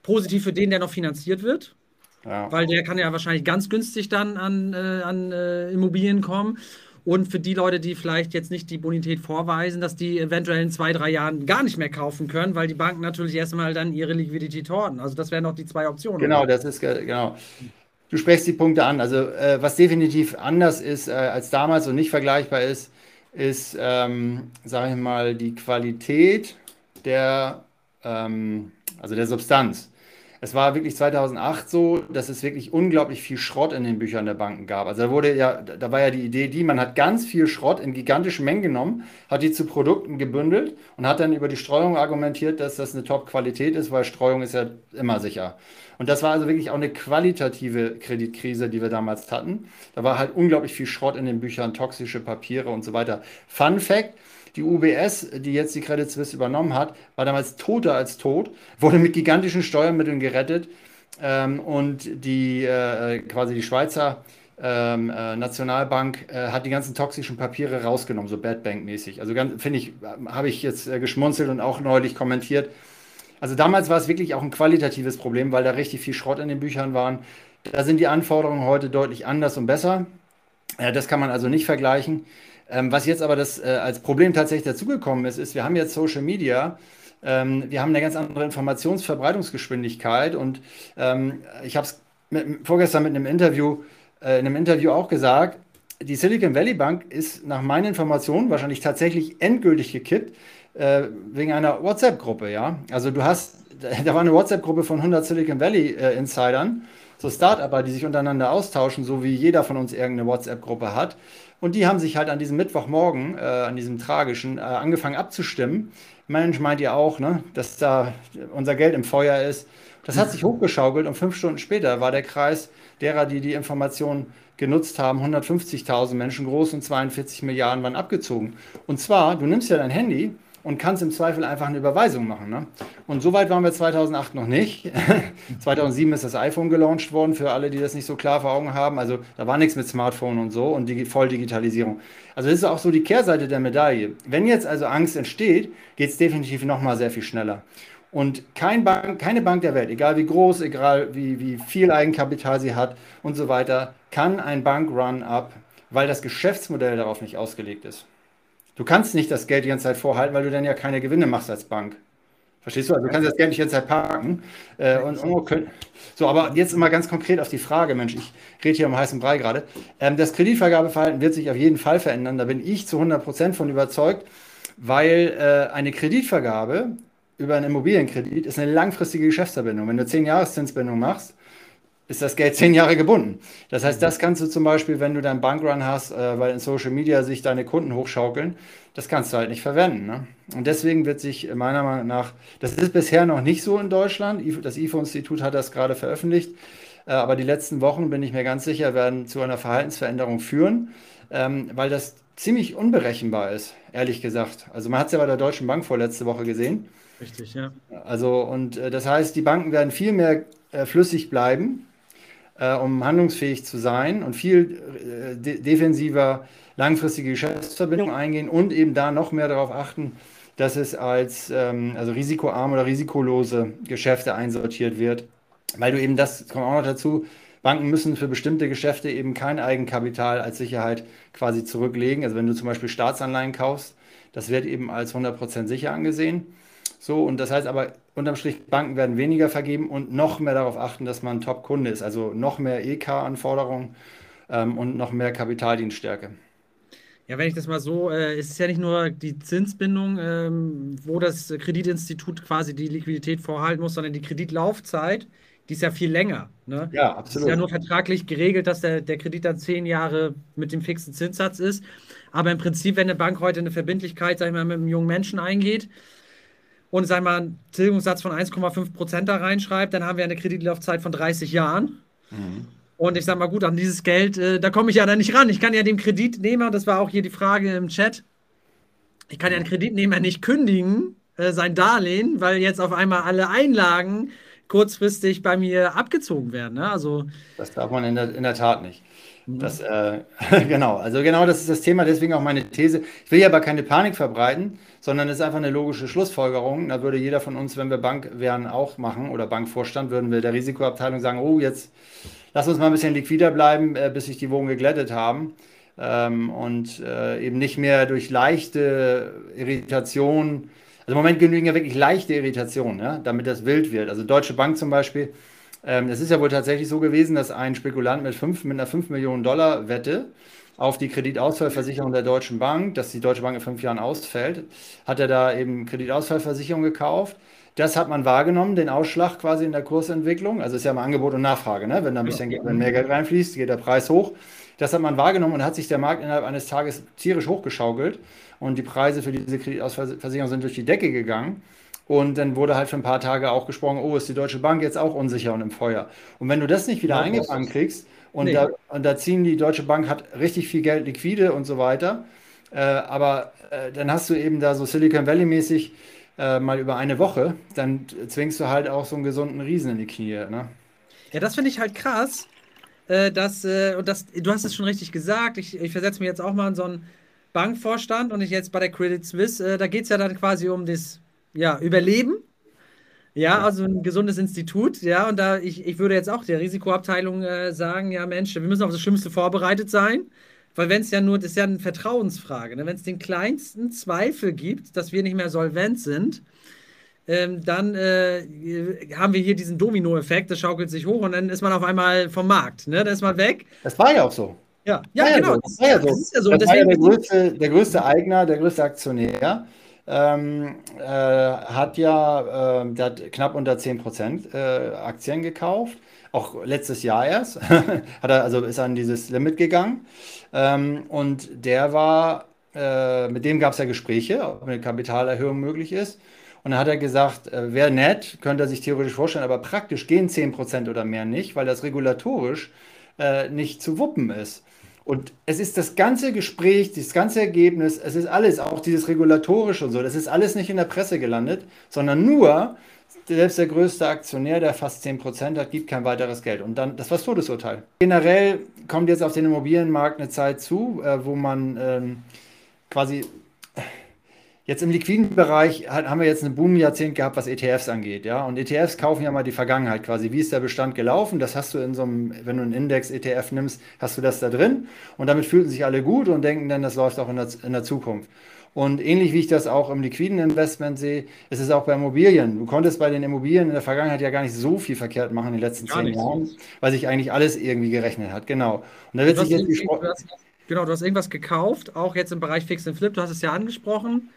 positiv für den, der noch finanziert wird. Ja. Weil der kann ja wahrscheinlich ganz günstig dann an, äh, an äh, Immobilien kommen. Und für die Leute, die vielleicht jetzt nicht die Bonität vorweisen, dass die eventuell in zwei, drei Jahren gar nicht mehr kaufen können, weil die Banken natürlich erstmal dann ihre Liquidität horten. Also das wären noch die zwei Optionen. Genau, oder? das ist genau. Du sprichst die Punkte an. Also äh, was definitiv anders ist äh, als damals und nicht vergleichbar ist, ist, ähm, sage ich mal, die Qualität der, ähm, also der Substanz. Es war wirklich 2008 so, dass es wirklich unglaublich viel Schrott in den Büchern der Banken gab. Also da wurde ja, da war ja die Idee, die man hat ganz viel Schrott in gigantischen Mengen genommen, hat die zu Produkten gebündelt und hat dann über die Streuung argumentiert, dass das eine Top-Qualität ist, weil Streuung ist ja immer sicher. Und das war also wirklich auch eine qualitative Kreditkrise, die wir damals hatten. Da war halt unglaublich viel Schrott in den Büchern, toxische Papiere und so weiter. Fun Fact: die UBS, die jetzt die Credit Suisse übernommen hat, war damals toter als tot, wurde mit gigantischen Steuermitteln gerettet. Ähm, und die äh, quasi die Schweizer ähm, äh, Nationalbank äh, hat die ganzen toxischen Papiere rausgenommen, so Bad Bank-mäßig. Also finde ich, habe ich jetzt äh, geschmunzelt und auch neulich kommentiert. Also damals war es wirklich auch ein qualitatives Problem, weil da richtig viel Schrott in den Büchern waren. Da sind die Anforderungen heute deutlich anders und besser. Äh, das kann man also nicht vergleichen. Ähm, was jetzt aber das, äh, als Problem tatsächlich dazugekommen ist, ist, wir haben jetzt Social Media. Ähm, wir haben eine ganz andere Informationsverbreitungsgeschwindigkeit und ähm, ich habe es vorgestern mit einem Interview äh, in einem Interview auch gesagt, die Silicon Valley Bank ist nach meinen Informationen wahrscheinlich tatsächlich endgültig gekippt äh, wegen einer WhatsApp-Gruppe, ja. Also du hast, da war eine WhatsApp-Gruppe von 100 Silicon Valley äh, so Start-Upper, die sich untereinander austauschen, so wie jeder von uns irgendeine WhatsApp-Gruppe hat. Und die haben sich halt an diesem Mittwochmorgen, äh, an diesem tragischen, äh, angefangen abzustimmen. Mensch, meint ihr auch, ne, dass da unser Geld im Feuer ist? Das hat sich hochgeschaukelt und fünf Stunden später war der Kreis derer, die die Information genutzt haben, 150.000 Menschen groß und 42 Milliarden waren abgezogen. Und zwar, du nimmst ja dein Handy und kannst im Zweifel einfach eine Überweisung machen. Ne? Und so weit waren wir 2008 noch nicht. 2007 ist das iPhone gelauncht worden, für alle, die das nicht so klar vor Augen haben. Also da war nichts mit Smartphone und so und die Volldigitalisierung. Also das ist auch so die Kehrseite der Medaille. Wenn jetzt also Angst entsteht, geht es definitiv nochmal sehr viel schneller. Und kein Bank, keine Bank der Welt, egal wie groß, egal wie, wie viel Eigenkapital sie hat und so weiter, kann ein Bank-Run-Up, weil das Geschäftsmodell darauf nicht ausgelegt ist. Du kannst nicht das Geld die ganze Zeit vorhalten, weil du dann ja keine Gewinne machst als Bank. Verstehst du? Also du kannst das Geld nicht die ganze Zeit parken. Äh, und, und, so, aber jetzt mal ganz konkret auf die Frage, Mensch, ich rede hier um heißen Brei gerade. Ähm, das Kreditvergabeverhalten wird sich auf jeden Fall verändern. Da bin ich zu 100 Prozent von überzeugt, weil äh, eine Kreditvergabe über einen Immobilienkredit ist eine langfristige Geschäftsverbindung. Wenn du 10 Jahreszinsbindung machst, ist das Geld 10 Jahre gebunden. Das heißt, das kannst du zum Beispiel, wenn du deinen Bankrun hast, äh, weil in Social Media sich deine Kunden hochschaukeln, das kannst du halt nicht verwenden. Ne? Und deswegen wird sich meiner Meinung nach, das ist bisher noch nicht so in Deutschland, das IFO-Institut hat das gerade veröffentlicht, äh, aber die letzten Wochen, bin ich mir ganz sicher, werden zu einer Verhaltensveränderung führen, ähm, weil das ziemlich unberechenbar ist, ehrlich gesagt. Also man hat es ja bei der Deutschen Bank vorletzte Woche gesehen. Richtig, ja. Also, und äh, das heißt, die Banken werden viel mehr äh, flüssig bleiben, äh, um handlungsfähig zu sein und viel äh, de defensiver langfristige Geschäftsverbindungen eingehen und eben da noch mehr darauf achten, dass es als ähm, also risikoarme oder risikolose Geschäfte einsortiert wird. Weil du eben das, kommt auch noch dazu, Banken müssen für bestimmte Geschäfte eben kein Eigenkapital als Sicherheit quasi zurücklegen. Also wenn du zum Beispiel Staatsanleihen kaufst, das wird eben als 100% sicher angesehen. So, und das heißt aber, unterm Strich, Banken werden weniger vergeben und noch mehr darauf achten, dass man Top-Kunde ist. Also noch mehr EK-Anforderungen ähm, und noch mehr Kapitaldienststärke. Ja, wenn ich das mal so, äh, es ist ja nicht nur die Zinsbindung, ähm, wo das Kreditinstitut quasi die Liquidität vorhalten muss, sondern die Kreditlaufzeit, die ist ja viel länger. Ne? Ja, absolut. Es ist ja nur vertraglich geregelt, dass der, der Kredit dann zehn Jahre mit dem fixen Zinssatz ist. Aber im Prinzip, wenn eine Bank heute eine Verbindlichkeit, sag ich mal, mit einem jungen Menschen eingeht, und sagen wir einen Tilgungssatz von 1,5 Prozent da reinschreibt, dann haben wir eine Kreditlaufzeit von 30 Jahren. Mhm. Und ich sage mal, gut, an dieses Geld, äh, da komme ich ja dann nicht ran. Ich kann ja dem Kreditnehmer, das war auch hier die Frage im Chat, ich kann ja den Kreditnehmer nicht kündigen, äh, sein Darlehen, weil jetzt auf einmal alle Einlagen kurzfristig bei mir abgezogen werden. Ne? Also, das darf man in der, in der Tat nicht. Mhm. Das, äh, genau, also genau das ist das Thema, deswegen auch meine These. Ich will ja aber keine Panik verbreiten, sondern es ist einfach eine logische Schlussfolgerung. Da würde jeder von uns, wenn wir Bank wären, auch machen oder Bankvorstand, würden wir der Risikoabteilung sagen, oh, jetzt lass uns mal ein bisschen liquider bleiben, äh, bis sich die Wogen geglättet haben. Ähm, und äh, eben nicht mehr durch leichte Irritation, also im Moment genügen ja wirklich leichte Irritationen, ja, damit das wild wird. Also Deutsche Bank zum Beispiel, ähm, es ist ja wohl tatsächlich so gewesen, dass ein Spekulant mit, 5, mit einer 5 Millionen Dollar Wette auf die Kreditausfallversicherung der Deutschen Bank, dass die Deutsche Bank in fünf Jahren ausfällt, hat er da eben Kreditausfallversicherung gekauft. Das hat man wahrgenommen, den Ausschlag quasi in der Kursentwicklung. Also ist ja mal Angebot und Nachfrage. Ne? Wenn da ein bisschen ja. wenn mehr Geld reinfließt, geht der Preis hoch. Das hat man wahrgenommen und hat sich der Markt innerhalb eines Tages tierisch hochgeschaukelt. Und die Preise für diese Kreditausfallversicherung sind durch die Decke gegangen. Und dann wurde halt für ein paar Tage auch gesprochen, oh, ist die Deutsche Bank jetzt auch unsicher und im Feuer. Und wenn du das nicht wieder ja, eingefangen kriegst, und, nee. da, und da ziehen die Deutsche Bank hat richtig viel Geld liquide und so weiter, äh, aber äh, dann hast du eben da so Silicon Valley mäßig äh, mal über eine Woche, dann zwingst du halt auch so einen gesunden Riesen in die Knie. Ne? Ja, das finde ich halt krass. äh, dass, äh, und das, du hast es schon richtig gesagt, ich, ich versetze mich jetzt auch mal in so einen Bankvorstand und ich jetzt bei der Credit Suisse, äh, da geht es ja dann quasi um das ja, Überleben. Ja, also ein gesundes Institut, ja, und da ich, ich würde jetzt auch der Risikoabteilung äh, sagen, ja Mensch, wir müssen auf das Schlimmste vorbereitet sein, weil wenn es ja nur, das ist ja eine Vertrauensfrage, ne? wenn es den kleinsten Zweifel gibt, dass wir nicht mehr solvent sind, ähm, dann äh, haben wir hier diesen Domino-Effekt, das schaukelt sich hoch und dann ist man auf einmal vom Markt, ne? dann ist man weg. Das war ja auch so. Ja, ja, genau. Das war ja so. Das, ist ja so. Das war ja der, größte, der größte Eigner, der größte Aktionär. Ähm, äh, hat ja äh, der hat knapp unter 10% äh, Aktien gekauft. Auch letztes Jahr erst. hat er, also ist an dieses Limit gegangen. Ähm, und der war, äh, mit dem gab es ja Gespräche, ob eine Kapitalerhöhung möglich ist. Und dann hat er gesagt, äh, wäre nett, könnte er sich theoretisch vorstellen, aber praktisch gehen 10% oder mehr nicht, weil das regulatorisch äh, nicht zu wuppen ist. Und es ist das ganze Gespräch, das ganze Ergebnis, es ist alles, auch dieses regulatorische und so, das ist alles nicht in der Presse gelandet, sondern nur, selbst der größte Aktionär, der fast 10% hat, gibt kein weiteres Geld. Und dann, das war das Todesurteil. Generell kommt jetzt auf den Immobilienmarkt eine Zeit zu, äh, wo man ähm, quasi Jetzt im liquiden Bereich haben wir jetzt ein Boom-Jahrzehnt gehabt, was ETFs angeht, ja. Und ETFs kaufen ja mal die Vergangenheit quasi. Wie ist der Bestand gelaufen? Das hast du in so einem, wenn du einen Index-ETF nimmst, hast du das da drin. Und damit fühlen sich alle gut und denken dann, das läuft auch in der, in der Zukunft. Und ähnlich wie ich das auch im liquiden Investment sehe, ist es auch bei Immobilien. Du konntest bei den Immobilien in der Vergangenheit ja gar nicht so viel verkehrt machen in den letzten gar zehn Jahren, weil sich eigentlich alles irgendwie gerechnet hat. Genau. Und da wird sich jetzt Genau, du hast irgendwas gekauft, auch jetzt im Bereich Fix and Flip, du hast es ja angesprochen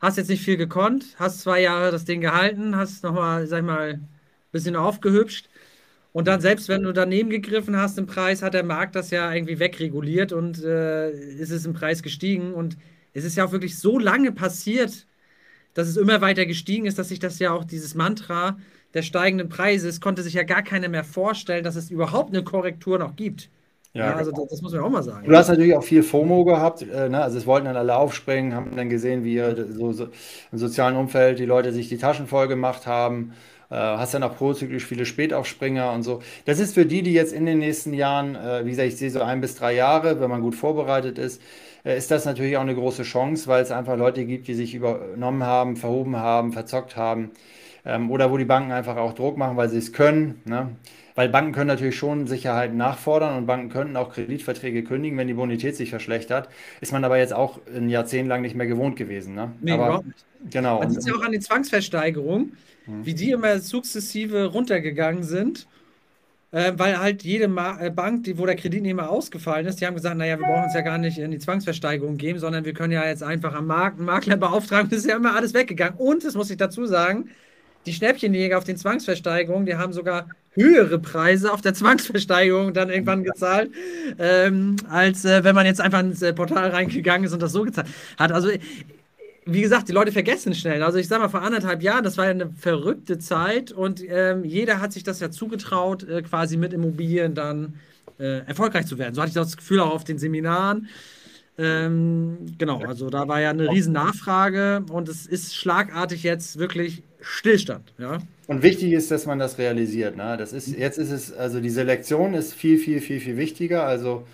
hast jetzt nicht viel gekonnt, hast zwei Jahre das Ding gehalten, hast nochmal, sag ich mal, ein bisschen aufgehübscht. Und dann, selbst wenn du daneben gegriffen hast im Preis, hat der Markt das ja irgendwie wegreguliert und äh, ist es im Preis gestiegen. Und es ist ja auch wirklich so lange passiert, dass es immer weiter gestiegen ist, dass sich das ja auch dieses Mantra der steigenden Preise, es konnte sich ja gar keiner mehr vorstellen, dass es überhaupt eine Korrektur noch gibt. Ja, ja also das, das, muss man auch mal sagen. Du hast natürlich auch viel FOMO gehabt. Äh, ne? Also es wollten dann alle aufspringen, haben dann gesehen, wie so, so im sozialen Umfeld die Leute sich die Taschen voll gemacht haben. Äh, hast dann auch prozyklisch viele Spätaufspringer und so. Das ist für die, die jetzt in den nächsten Jahren, äh, wie gesagt, ich sehe so ein bis drei Jahre, wenn man gut vorbereitet ist, äh, ist das natürlich auch eine große Chance, weil es einfach Leute gibt, die sich übernommen haben, verhoben haben, verzockt haben. Ähm, oder wo die Banken einfach auch Druck machen, weil sie es können. Ne? Weil Banken können natürlich schon Sicherheiten nachfordern und Banken könnten auch Kreditverträge kündigen, wenn die Bonität sich verschlechtert. Ist man aber jetzt auch ein Jahrzehnt lang nicht mehr gewohnt gewesen. Ne? Nee, aber, überhaupt nicht. Genau. Man sieht ja auch an den Zwangsversteigerungen, hm. wie die immer sukzessive runtergegangen sind. Äh, weil halt jede Ma äh, Bank, die, wo der Kreditnehmer ausgefallen ist, die haben gesagt, naja, wir brauchen uns ja gar nicht in die Zwangsversteigerung geben, sondern wir können ja jetzt einfach am Markt einen Makler beauftragen. Das ist ja immer alles weggegangen. Und, das muss ich dazu sagen, die Schnäppchenjäger auf den Zwangsversteigerungen, die haben sogar höhere Preise auf der Zwangsversteigerung dann irgendwann gezahlt, ähm, als äh, wenn man jetzt einfach ins äh, Portal reingegangen ist und das so gezahlt hat. Also, wie gesagt, die Leute vergessen schnell. Also, ich sag mal, vor anderthalb Jahren, das war ja eine verrückte Zeit und ähm, jeder hat sich das ja zugetraut, äh, quasi mit Immobilien dann äh, erfolgreich zu werden. So hatte ich das Gefühl auch auf den Seminaren. Ähm, genau, also da war ja eine riesen Nachfrage und es ist schlagartig jetzt wirklich Stillstand. Ja? Und wichtig ist, dass man das realisiert. Ne? Das ist, jetzt ist es, also die Selektion ist viel, viel, viel, viel wichtiger. Also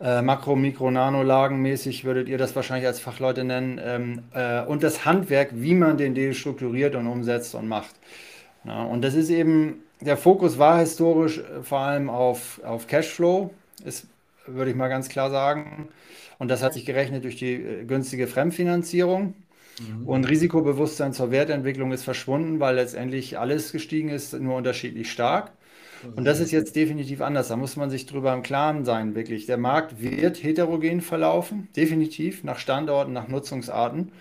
äh, Makro-, Mikro-, Nano-Lagenmäßig würdet ihr das wahrscheinlich als Fachleute nennen. Ähm, äh, und das Handwerk, wie man den Deal strukturiert und umsetzt und macht. Ja, und das ist eben, der Fokus war historisch äh, vor allem auf, auf Cashflow, ist, würde ich mal ganz klar sagen. Und das hat sich gerechnet durch die äh, günstige Fremdfinanzierung. Mhm. Und Risikobewusstsein zur Wertentwicklung ist verschwunden, weil letztendlich alles gestiegen ist, nur unterschiedlich stark. Und das ist jetzt definitiv anders. Da muss man sich drüber im Klaren sein, wirklich. Der Markt wird heterogen verlaufen, definitiv, nach Standorten, nach Nutzungsarten.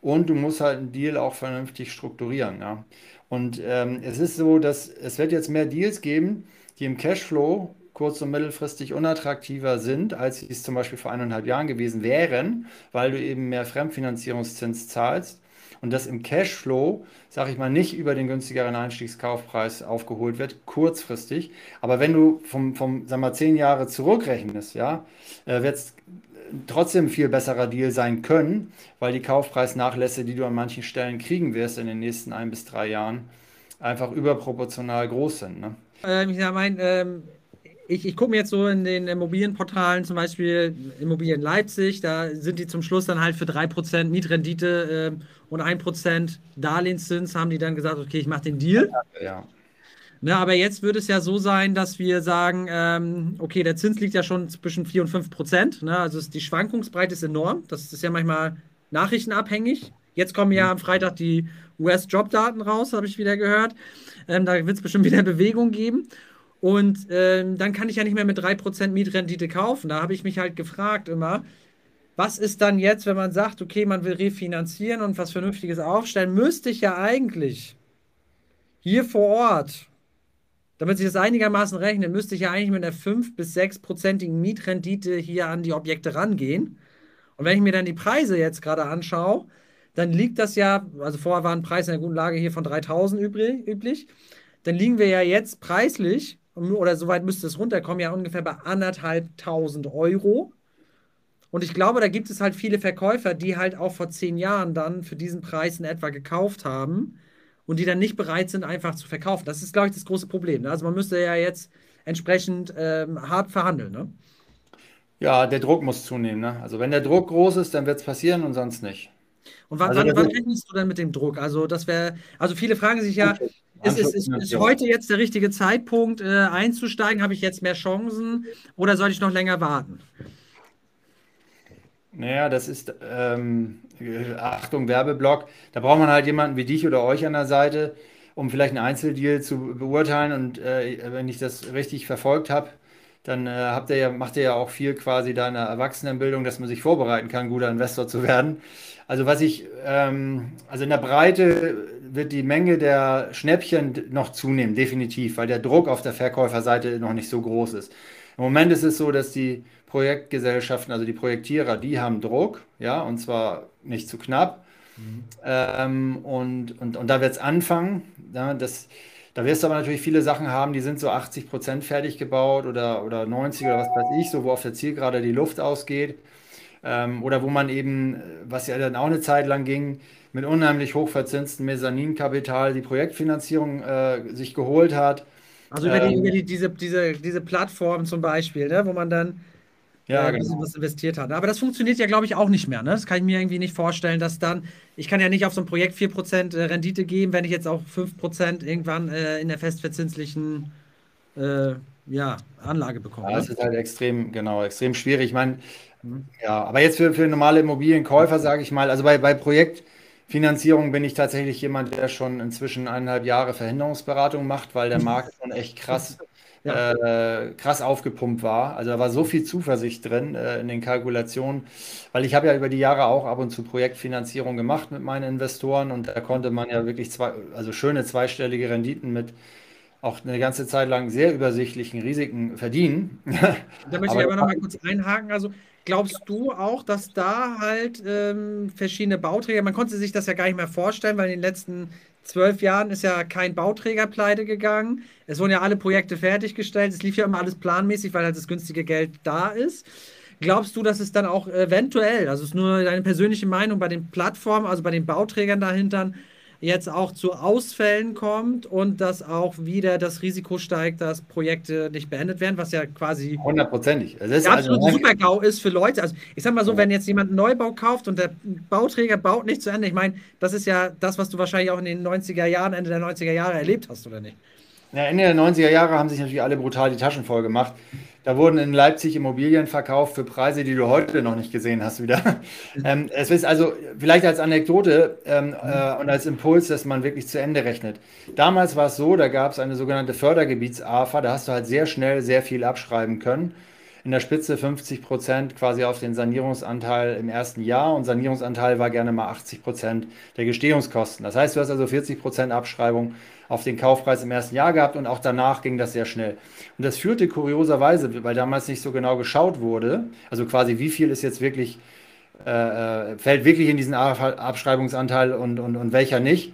Und du musst halt einen Deal auch vernünftig strukturieren. Ja. Und ähm, es ist so, dass es wird jetzt mehr Deals geben, die im Cashflow kurz- und mittelfristig unattraktiver sind, als sie es zum Beispiel vor eineinhalb Jahren gewesen wären, weil du eben mehr Fremdfinanzierungszins zahlst und das im Cashflow, sage ich mal, nicht über den günstigeren Einstiegskaufpreis aufgeholt wird, kurzfristig. Aber wenn du vom, vom wir, zehn Jahre zurückrechnest, ja, äh, wird es trotzdem viel besserer Deal sein können, weil die Kaufpreisnachlässe, die du an manchen Stellen kriegen wirst in den nächsten ein bis drei Jahren, einfach überproportional groß sind. Ne? Ähm, ich meine, ähm, ich, ich gucke mir jetzt so in den Immobilienportalen, zum Beispiel Immobilien Leipzig, da sind die zum Schluss dann halt für 3% Mietrendite äh, und 1% Darlehenszins, haben die dann gesagt, okay, ich mache den Deal. Ja. Ne, aber jetzt würde es ja so sein, dass wir sagen, ähm, okay, der Zins liegt ja schon zwischen 4 und 5 Prozent. Ne? Also die Schwankungsbreite ist enorm. Das ist ja manchmal nachrichtenabhängig. Jetzt kommen ja am Freitag die US-Jobdaten raus, habe ich wieder gehört. Ähm, da wird es bestimmt wieder Bewegung geben. Und ähm, dann kann ich ja nicht mehr mit 3% Mietrendite kaufen. Da habe ich mich halt gefragt immer, was ist dann jetzt, wenn man sagt, okay, man will refinanzieren und was Vernünftiges aufstellen, müsste ich ja eigentlich hier vor Ort damit sich das einigermaßen rechnet, müsste ich ja eigentlich mit einer 5- bis 6-prozentigen Mietrendite hier an die Objekte rangehen. Und wenn ich mir dann die Preise jetzt gerade anschaue, dann liegt das ja, also vorher waren Preise in der guten Lage hier von 3000 übrig, üblich, dann liegen wir ja jetzt preislich, oder soweit müsste es runterkommen, ja ungefähr bei anderthalbtausend Euro. Und ich glaube, da gibt es halt viele Verkäufer, die halt auch vor zehn Jahren dann für diesen Preis in etwa gekauft haben und die dann nicht bereit sind, einfach zu verkaufen. Das ist, glaube ich, das große Problem. Ne? Also man müsste ja jetzt entsprechend ähm, hart verhandeln. Ne? Ja, der Druck muss zunehmen. Ne? Also wenn der Druck groß ist, dann wird es passieren und sonst nicht. Und wann, also wann, wann rechnest du denn mit dem Druck? Also das wäre, also viele fragen sich ja, ist, ist, ist, ist, heute jetzt der richtige Zeitpunkt äh, einzusteigen? Habe ich jetzt mehr Chancen oder soll ich noch länger warten? Naja, das ist, ähm, Achtung, Werbeblock, da braucht man halt jemanden wie dich oder euch an der Seite, um vielleicht einen Einzeldeal zu beurteilen. Und äh, wenn ich das richtig verfolgt habe, dann äh, habt ihr ja, macht ihr ja auch viel quasi da in der Erwachsenenbildung, dass man sich vorbereiten kann, guter Investor zu werden. Also was ich, ähm, also in der Breite wird die Menge der Schnäppchen noch zunehmen, definitiv, weil der Druck auf der Verkäuferseite noch nicht so groß ist. Im Moment ist es so, dass die Projektgesellschaften, also die Projektierer, die haben Druck, ja, und zwar nicht zu knapp. Mhm. Ähm, und, und, und da wird es anfangen. Ja, das, da wirst du aber natürlich viele Sachen haben, die sind so 80 Prozent fertig gebaut oder, oder 90 oder was weiß ich, so wo auf der Zielgerade die Luft ausgeht. Ähm, oder wo man eben, was ja dann auch eine Zeit lang ging, mit unheimlich hochverzinsten Mezzaninkapital die Projektfinanzierung äh, sich geholt hat. Also über, die, ähm, über die, diese, diese, diese Plattform zum Beispiel, ne, wo man dann ja, äh, genau. was investiert hat. Aber das funktioniert ja, glaube ich, auch nicht mehr. Ne? Das kann ich mir irgendwie nicht vorstellen, dass dann, ich kann ja nicht auf so ein Projekt 4% äh, Rendite geben, wenn ich jetzt auch 5% irgendwann äh, in der festverzinslichen äh, ja, Anlage bekomme. Ja, das ne? ist halt extrem, genau, extrem schwierig. Ich meine, mhm. ja, aber jetzt für, für normale Immobilienkäufer, sage ich mal, also bei, bei Projektfinanzierung bin ich tatsächlich jemand, der schon inzwischen eineinhalb Jahre Verhinderungsberatung macht, weil der Markt schon echt krass ja. äh, krass aufgepumpt war. Also da war so viel Zuversicht drin äh, in den Kalkulationen, weil ich habe ja über die Jahre auch ab und zu Projektfinanzierung gemacht mit meinen Investoren und da konnte man ja wirklich zwei, also schöne zweistellige Renditen mit auch eine ganze Zeit lang sehr übersichtlichen Risiken verdienen. Da möchte ich aber noch mal kurz einhaken. Also glaubst du auch, dass da halt ähm, verschiedene Bauträger, man konnte sich das ja gar nicht mehr vorstellen, weil in den letzten zwölf Jahren ist ja kein Bauträger pleite gegangen. Es wurden ja alle Projekte fertiggestellt. Es lief ja immer alles planmäßig, weil halt das günstige Geld da ist. Glaubst du, dass es dann auch eventuell, also es ist nur deine persönliche Meinung, bei den Plattformen, also bei den Bauträgern dahinter, jetzt auch zu Ausfällen kommt und dass auch wieder das Risiko steigt, dass Projekte nicht beendet werden, was ja quasi hundertprozentig. Das ist also absolut Super-GAU ist für Leute. Also ich sag mal so, wenn jetzt jemand einen Neubau kauft und der Bauträger baut nicht zu Ende, ich meine, das ist ja das, was du wahrscheinlich auch in den 90er Jahren, Ende der 90er Jahre erlebt hast, oder nicht? Ja, Ende der 90er Jahre haben sich natürlich alle brutal die Taschen voll gemacht. Da wurden in Leipzig Immobilien verkauft für Preise, die du heute noch nicht gesehen hast wieder. ähm, es ist also vielleicht als Anekdote ähm, äh, und als Impuls, dass man wirklich zu Ende rechnet. Damals war es so, da gab es eine sogenannte Fördergebiets-AFA, da hast du halt sehr schnell sehr viel abschreiben können. In der Spitze 50 Prozent quasi auf den Sanierungsanteil im ersten Jahr und Sanierungsanteil war gerne mal 80 Prozent der Gestehungskosten. Das heißt, du hast also 40 Prozent Abschreibung auf den Kaufpreis im ersten Jahr gehabt und auch danach ging das sehr schnell. Und das führte kurioserweise, weil damals nicht so genau geschaut wurde, also quasi wie viel ist jetzt wirklich, äh, äh fällt wirklich in diesen Abschreibungsanteil und, und, und welcher nicht.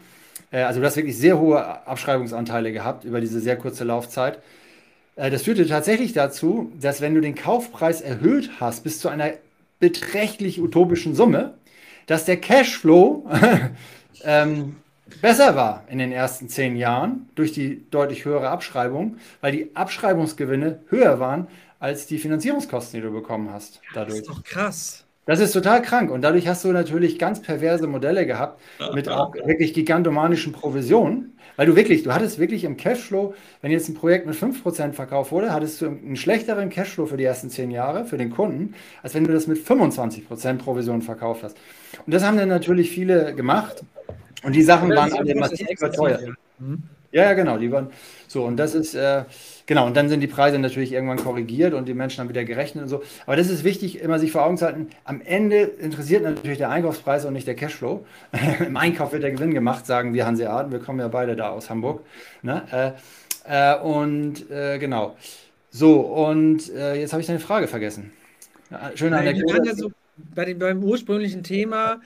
Äh, also du hast wirklich sehr hohe Abschreibungsanteile gehabt über diese sehr kurze Laufzeit. Äh, das führte tatsächlich dazu, dass wenn du den Kaufpreis erhöht hast bis zu einer beträchtlich utopischen Summe, dass der Cashflow ähm, besser war in den ersten zehn Jahren durch die deutlich höhere Abschreibung, weil die Abschreibungsgewinne höher waren als die Finanzierungskosten, die du bekommen hast. Dadurch. Das ist doch krass. Das ist total krank. Und dadurch hast du natürlich ganz perverse Modelle gehabt mit auch wirklich gigantomanischen Provisionen. Weil du wirklich, du hattest wirklich im Cashflow, wenn jetzt ein Projekt mit 5% verkauft wurde, hattest du einen schlechteren Cashflow für die ersten 10 Jahre für den Kunden, als wenn du das mit 25% Provision verkauft hast. Und das haben dann natürlich viele gemacht. Und die Sachen waren alle massiv überteuert. Mhm. Ja, ja, genau. Die waren so. Und das ist, äh, genau. Und dann sind die Preise natürlich irgendwann korrigiert und die Menschen haben wieder gerechnet und so. Aber das ist wichtig, immer sich vor Augen zu halten. Am Ende interessiert natürlich der Einkaufspreis und nicht der Cashflow. Im Einkauf wird der Gewinn gemacht, sagen wir Hanseaten. Wir kommen ja beide da aus Hamburg. Ne? Äh, äh, und äh, genau. So, und äh, jetzt habe ich deine Frage vergessen. Schöne Anekdote. Ja so bei dem, beim ursprünglichen Thema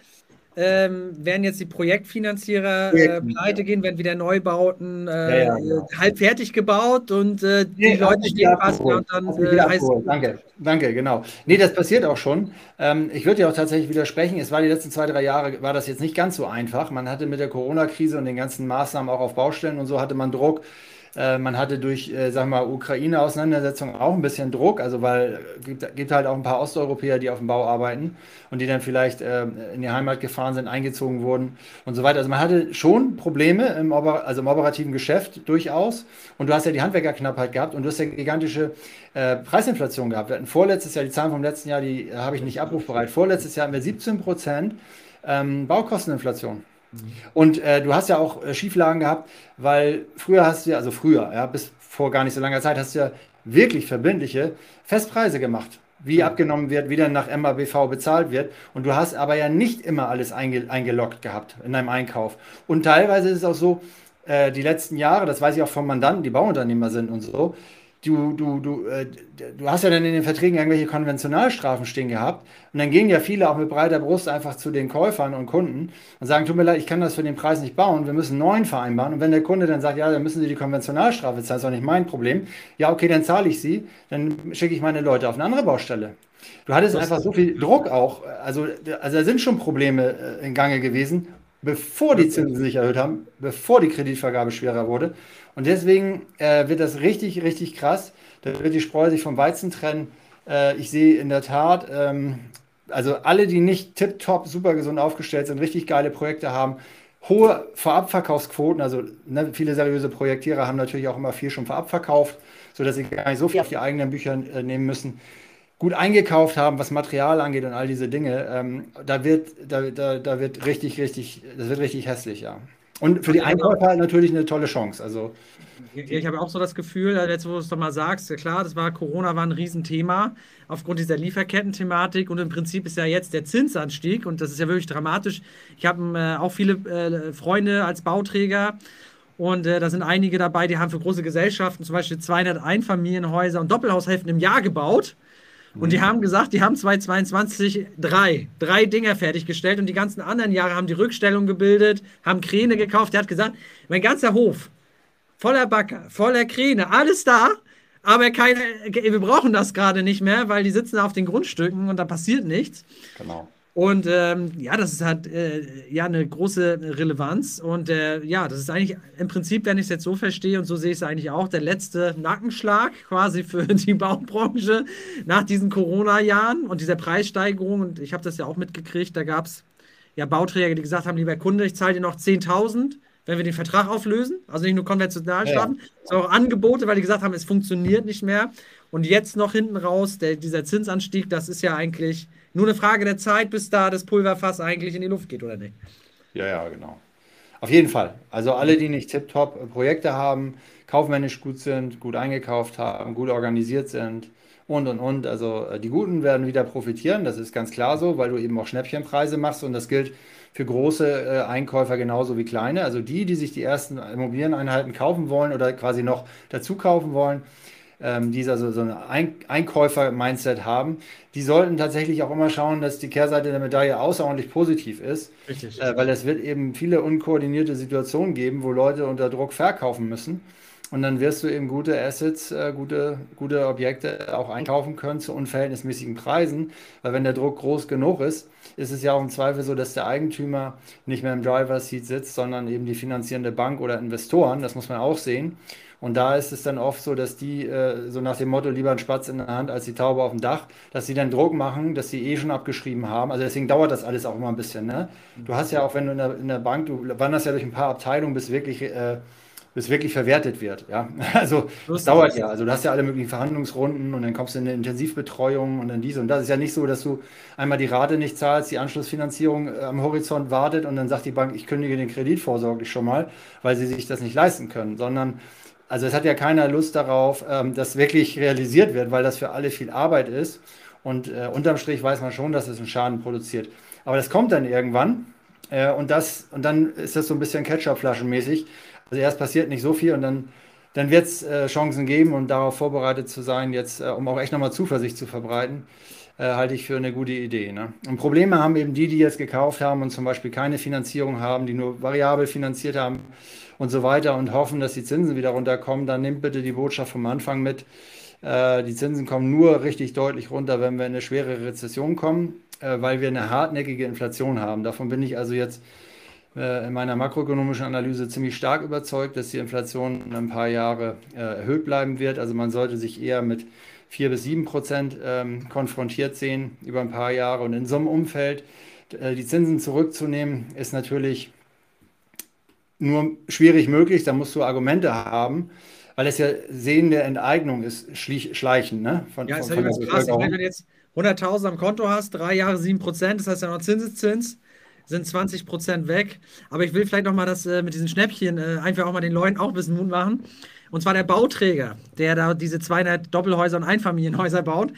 ähm, werden jetzt die Projektfinanzierer äh, pleite gehen, werden wieder Neubauten äh, ja, ja, ja. halb fertig gebaut und äh, die nee, Leute stehen fast und dann äh, heißt Danke, danke, genau. Nee, das passiert auch schon. Ähm, ich würde ja auch tatsächlich widersprechen. Es war die letzten zwei, drei Jahre, war das jetzt nicht ganz so einfach. Man hatte mit der Corona-Krise und den ganzen Maßnahmen auch auf Baustellen und so hatte man Druck. Äh, man hatte durch, äh, wir mal, Ukraine-Auseinandersetzung auch ein bisschen Druck, also weil es gibt, gibt, halt auch ein paar Osteuropäer, die auf dem Bau arbeiten und die dann vielleicht äh, in die Heimat gefahren sind, eingezogen wurden und so weiter. Also man hatte schon Probleme im, also im operativen Geschäft durchaus. Und du hast ja die Handwerkerknappheit gehabt und du hast ja gigantische äh, Preisinflation gehabt. Wir hatten vorletztes Jahr, die Zahlen vom letzten Jahr, die habe ich nicht abrufbereit. Vorletztes Jahr haben wir 17 Prozent ähm, Baukosteninflation. Und äh, du hast ja auch äh, Schieflagen gehabt, weil früher hast du ja, also früher, ja, bis vor gar nicht so langer Zeit, hast du ja wirklich verbindliche Festpreise gemacht, wie ja. abgenommen wird, wie dann nach MABV bezahlt wird. Und du hast aber ja nicht immer alles einge eingeloggt gehabt in deinem Einkauf. Und teilweise ist es auch so, äh, die letzten Jahre, das weiß ich auch von Mandanten, die Bauunternehmer sind und so, du, du, du, äh, du hast ja dann in den Verträgen irgendwelche Konventionalstrafen stehen gehabt. Und dann gehen ja viele auch mit breiter Brust einfach zu den Käufern und Kunden und sagen, tut mir leid, ich kann das für den Preis nicht bauen, wir müssen einen neuen vereinbaren. Und wenn der Kunde dann sagt, ja, dann müssen Sie die Konventionalstrafe zahlen, ist auch nicht mein Problem. Ja, okay, dann zahle ich sie, dann schicke ich meine Leute auf eine andere Baustelle. Du hattest das einfach so viel Druck auch. Also, also da sind schon Probleme äh, in Gange gewesen, bevor die Zinsen sich erhöht haben, bevor die Kreditvergabe schwerer wurde. Und deswegen äh, wird das richtig, richtig krass. Da wird die Spreu sich vom Weizen trennen. Äh, ich sehe in der Tat, ähm, also alle, die nicht tipptopp, super gesund aufgestellt sind, richtig geile Projekte haben, hohe Vorabverkaufsquoten, also ne, viele seriöse Projektierer haben natürlich auch immer viel schon vorab verkauft, sodass sie gar nicht so viel auf die eigenen Bücher äh, nehmen müssen. Gut eingekauft haben, was Material angeht und all diese Dinge, ähm, da, wird, da, da, da wird richtig, richtig, das wird richtig hässlich, ja. Und für die Einkäufer natürlich eine tolle Chance. Also, ich habe auch so das Gefühl, äh, jetzt wo du es doch mal sagst, klar, das war Corona war ein Riesenthema aufgrund dieser Lieferketten-Thematik und im Prinzip ist ja jetzt der Zinsanstieg und das ist ja wirklich dramatisch. Ich habe äh, auch viele äh, Freunde als Bauträger und äh, da sind einige dabei, die haben für große Gesellschaften zum Beispiel 200 Einfamilienhäuser und Doppelhaushälften im Jahr gebaut. Und die haben gesagt, die haben 2022 drei, drei Dinger fertiggestellt und die ganzen anderen Jahre haben die Rückstellung gebildet, haben Kräne gekauft. Der hat gesagt, mein ganzer Hof voller Backer, voller Kräne, alles da, aber keine, wir brauchen das gerade nicht mehr, weil die sitzen auf den Grundstücken und da passiert nichts. Genau. Und ähm, ja, das hat äh, ja eine große Relevanz. Und äh, ja, das ist eigentlich im Prinzip, wenn ich es jetzt so verstehe, und so sehe ich es eigentlich auch, der letzte Nackenschlag quasi für die Baubranche nach diesen Corona-Jahren und dieser Preissteigerung. Und ich habe das ja auch mitgekriegt, da gab es ja Bauträger, die gesagt haben, lieber Kunde, ich zahle dir noch 10.000 wenn wir den Vertrag auflösen, also nicht nur konventional starten, ja. sondern auch Angebote, weil die gesagt haben, es funktioniert nicht mehr. Und jetzt noch hinten raus, der, dieser Zinsanstieg, das ist ja eigentlich nur eine Frage der Zeit, bis da das Pulverfass eigentlich in die Luft geht, oder nicht? Ja, ja, genau. Auf jeden Fall. Also alle, die nicht tiptop Projekte haben, kaufmännisch gut sind, gut eingekauft haben, gut organisiert sind und und und. Also äh, die Guten werden wieder profitieren, das ist ganz klar so, weil du eben auch Schnäppchenpreise machst und das gilt für große äh, Einkäufer genauso wie kleine. Also die, die sich die ersten Immobilieneinheiten kaufen wollen oder quasi noch dazu kaufen wollen, ähm, die also so ein Einkäufer-Mindset haben, die sollten tatsächlich auch immer schauen, dass die Kehrseite der Medaille außerordentlich positiv ist. Richtig. Äh, weil es wird eben viele unkoordinierte Situationen geben, wo Leute unter Druck verkaufen müssen. und dann wirst du eben gute Assets, äh, gute, gute Objekte auch einkaufen können zu unverhältnismäßigen Preisen. Weil wenn der Druck groß genug ist, ist es ja auch im Zweifel so, dass der Eigentümer nicht mehr im Driver's Seat sitzt, sondern eben die finanzierende Bank oder Investoren. Das muss man auch sehen. Und da ist es dann oft so, dass die äh, so nach dem Motto lieber ein Spatz in der Hand als die Taube auf dem Dach, dass sie dann Druck machen, dass sie eh schon abgeschrieben haben. Also deswegen dauert das alles auch immer ein bisschen. Ne? Du hast ja auch, wenn du in der, in der Bank, du wanderst ja durch ein paar Abteilungen, bis wirklich äh, bis wirklich verwertet wird. Ja? Also das dauert ja. Also du hast ja alle möglichen Verhandlungsrunden und dann kommst du in eine Intensivbetreuung und dann dies und das. ist ja nicht so, dass du einmal die Rate nicht zahlst, die Anschlussfinanzierung äh, am Horizont wartet und dann sagt die Bank, ich kündige den Kredit vorsorglich schon mal, weil sie sich das nicht leisten können, sondern also es hat ja keiner Lust darauf, ähm, dass wirklich realisiert wird, weil das für alle viel Arbeit ist. Und äh, unterm Strich weiß man schon, dass es einen Schaden produziert. Aber das kommt dann irgendwann. Äh, und, das, und dann ist das so ein bisschen Ketchup-Flaschenmäßig. Also erst passiert nicht so viel und dann, dann wird es äh, Chancen geben und darauf vorbereitet zu sein, jetzt, äh, um auch echt nochmal Zuversicht zu verbreiten, äh, halte ich für eine gute Idee. Ne? Und Probleme haben eben die, die jetzt gekauft haben und zum Beispiel keine Finanzierung haben, die nur variabel finanziert haben und so weiter und hoffen, dass die Zinsen wieder runterkommen. Dann nimmt bitte die Botschaft vom Anfang mit. Äh, die Zinsen kommen nur richtig deutlich runter, wenn wir in eine schwere Rezession kommen, äh, weil wir eine hartnäckige Inflation haben. Davon bin ich also jetzt äh, in meiner makroökonomischen Analyse ziemlich stark überzeugt, dass die Inflation in ein paar Jahre erhöht bleiben wird. Also man sollte sich eher mit 4 bis 7 Prozent ähm, konfrontiert sehen über ein paar Jahre. Und in so einem Umfeld die Zinsen zurückzunehmen, ist natürlich nur schwierig möglich. Da musst du Argumente haben weil es ja Sehen der Enteignung ist, Schleichen. Ne? Von, ja, ist ja übrigens krass. Wenn du jetzt 100.000 am Konto hast, drei Jahre 7 Prozent, das heißt ja noch Zinseszins sind 20 Prozent weg. Aber ich will vielleicht noch mal das äh, mit diesen Schnäppchen äh, einfach auch mal den Leuten auch ein bisschen Mut machen. Und zwar der Bauträger, der da diese 200 Doppelhäuser und Einfamilienhäuser baut,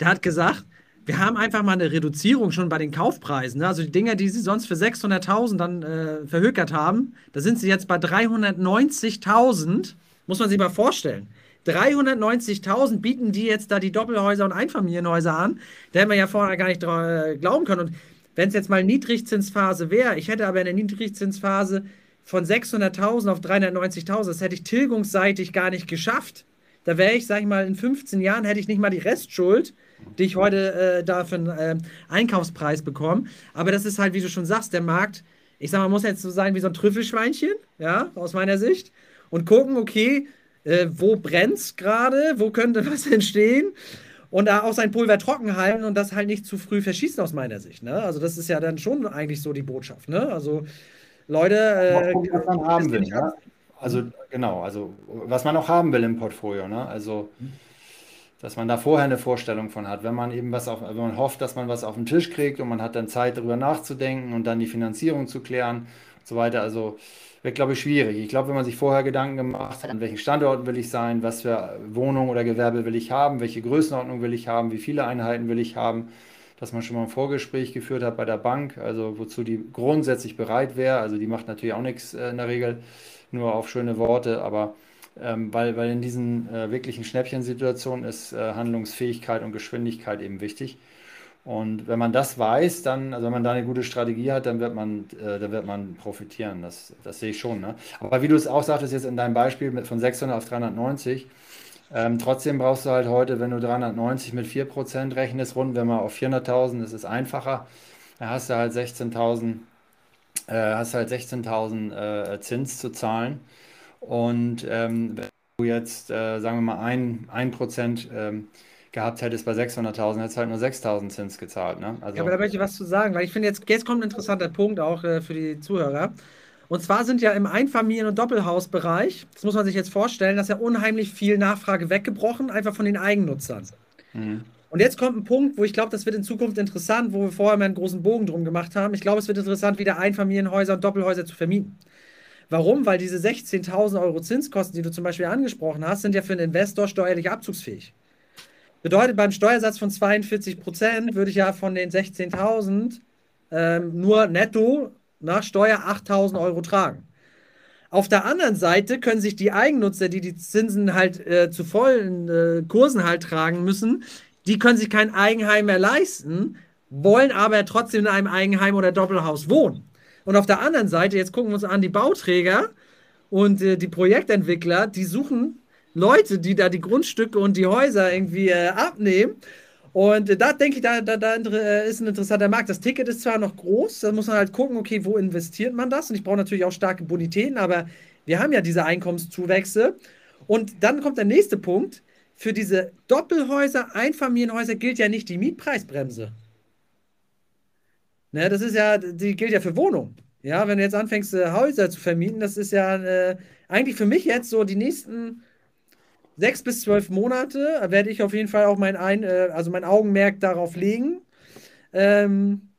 der hat gesagt, wir haben einfach mal eine Reduzierung schon bei den Kaufpreisen. Ne? Also die Dinger, die sie sonst für 600.000 dann äh, verhökert haben, da sind sie jetzt bei 390.000. Muss man sich mal vorstellen. 390.000 bieten die jetzt da die Doppelhäuser und Einfamilienhäuser an. Da hätten wir ja vorher gar nicht äh, glauben können. Und wenn es jetzt mal Niedrigzinsphase wäre, ich hätte aber in der Niedrigzinsphase von 600.000 auf 390.000, das hätte ich tilgungsseitig gar nicht geschafft. Da wäre ich, sag ich mal, in 15 Jahren hätte ich nicht mal die Restschuld, die ich heute äh, da für einen äh, Einkaufspreis bekomme. Aber das ist halt, wie du schon sagst, der Markt, ich sag mal, muss jetzt so sein wie so ein Trüffelschweinchen, ja, aus meiner Sicht. Und gucken, okay, äh, wo brennt es gerade, wo könnte was entstehen und da auch sein Pulver trocken halten und das halt nicht zu früh verschießen aus meiner Sicht. Ne? Also das ist ja dann schon eigentlich so die Botschaft. Ne? Also Leute, äh, was man haben will. Ne? Also genau, also was man auch haben will im Portfolio. Ne? Also dass man da vorher eine Vorstellung von hat. Wenn man eben was auf, wenn man hofft, dass man was auf den Tisch kriegt und man hat dann Zeit darüber nachzudenken und dann die Finanzierung zu klären und so weiter. Also wird, glaube ich, schwierig. Ich glaube, wenn man sich vorher Gedanken gemacht hat, an welchen Standorten will ich sein, was für Wohnungen oder Gewerbe will ich haben, welche Größenordnung will ich haben, wie viele Einheiten will ich haben, dass man schon mal ein Vorgespräch geführt hat bei der Bank, also wozu die grundsätzlich bereit wäre. Also die macht natürlich auch nichts äh, in der Regel, nur auf schöne Worte, aber ähm, weil, weil in diesen äh, wirklichen Schnäppchensituationen ist äh, Handlungsfähigkeit und Geschwindigkeit eben wichtig. Und wenn man das weiß, dann, also wenn man da eine gute Strategie hat, dann wird man, äh, dann wird man profitieren. Das, das sehe ich schon. Ne? Aber wie du es auch sagtest jetzt in deinem Beispiel mit, von 600 auf 390, ähm, trotzdem brauchst du halt heute, wenn du 390 mit 4% rechnest, runden wir mal auf 400.000, das ist einfacher. Da hast du halt 16.000 äh, halt 16.000 äh, Zins zu zahlen. Und ähm, wenn du jetzt, äh, sagen wir mal, ein, 1% ähm, gehabt hättest bei 600.000, hättest du halt nur 6.000 Zins gezahlt. Ne? Also, ja, aber da möchte ich was zu sagen, weil ich finde, jetzt, jetzt kommt ein interessanter Punkt auch äh, für die Zuhörer. Und zwar sind ja im Einfamilien- und Doppelhausbereich, das muss man sich jetzt vorstellen, dass ja unheimlich viel Nachfrage weggebrochen, einfach von den Eigennutzern. Mhm. Und jetzt kommt ein Punkt, wo ich glaube, das wird in Zukunft interessant, wo wir vorher mal einen großen Bogen drum gemacht haben. Ich glaube, es wird interessant, wieder Einfamilienhäuser und Doppelhäuser zu vermieten. Warum? Weil diese 16.000 Euro Zinskosten, die du zum Beispiel angesprochen hast, sind ja für einen Investor steuerlich abzugsfähig. Bedeutet, beim Steuersatz von 42 Prozent würde ich ja von den 16.000 ähm, nur netto nach Steuer 8.000 Euro tragen. Auf der anderen Seite können sich die Eigennutzer, die die Zinsen halt äh, zu vollen äh, Kursen halt tragen müssen, die können sich kein Eigenheim mehr leisten, wollen aber trotzdem in einem Eigenheim oder Doppelhaus wohnen. Und auf der anderen Seite, jetzt gucken wir uns an die Bauträger, Und äh, die Projektentwickler, die suchen Leute, die da die Grundstücke und die Häuser irgendwie äh, abnehmen. Und äh, da denke ich, da, da, da äh, ist ein interessanter Markt. Das Ticket ist zwar noch groß, da muss man halt gucken, okay, wo investiert man das? Und ich brauche natürlich auch starke Bonitäten, aber wir haben ja diese Einkommenszuwächse. Und dann kommt der nächste Punkt. Für diese Doppelhäuser, Einfamilienhäuser gilt ja nicht die Mietpreisbremse. Ne, das ist ja, die gilt ja für Wohnungen. Ja, wenn du jetzt anfängst, äh, Häuser zu vermieten, das ist ja äh, eigentlich für mich jetzt so die nächsten sechs bis zwölf Monate werde ich auf jeden Fall auch mein, Ein äh, also mein Augenmerk darauf legen, ähm,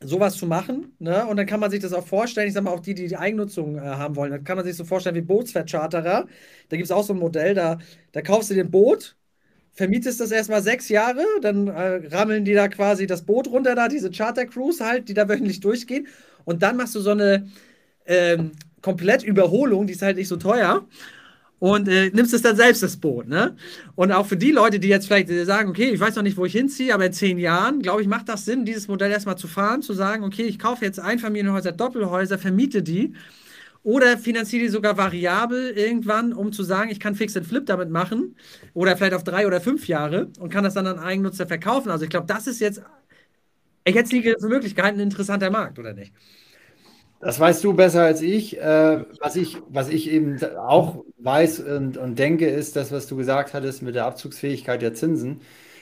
sowas zu machen. Ne? Und dann kann man sich das auch vorstellen, ich sage mal auch die, die die Eigennutzung äh, haben wollen, dann kann man sich so vorstellen wie Bootsvercharterer. Da gibt es auch so ein Modell, da, da kaufst du dir ein Boot, vermietest das erstmal sechs Jahre, dann äh, rammeln die da quasi das Boot runter, da diese Charter Cruise halt, die da wöchentlich durchgehen. Und dann machst du so eine ähm, Komplettüberholung, die ist halt nicht so teuer und äh, nimmst es dann selbst das Boot. Ne? Und auch für die Leute, die jetzt vielleicht äh, sagen, okay, ich weiß noch nicht, wo ich hinziehe, aber in zehn Jahren, glaube ich, macht das Sinn, dieses Modell erstmal zu fahren, zu sagen, okay, ich kaufe jetzt Einfamilienhäuser, Doppelhäuser, vermiete die oder finanziere die sogar variabel irgendwann, um zu sagen, ich kann Fix and Flip damit machen oder vielleicht auf drei oder fünf Jahre und kann das dann an Eigennutzer verkaufen. Also ich glaube, das ist jetzt, jetzt liege für Möglichkeiten ein interessanter Markt, oder nicht? Das weißt du besser als ich. Äh, was ich. Was ich eben auch weiß und, und denke, ist das, was du gesagt hattest mit der Abzugsfähigkeit der Zinsen.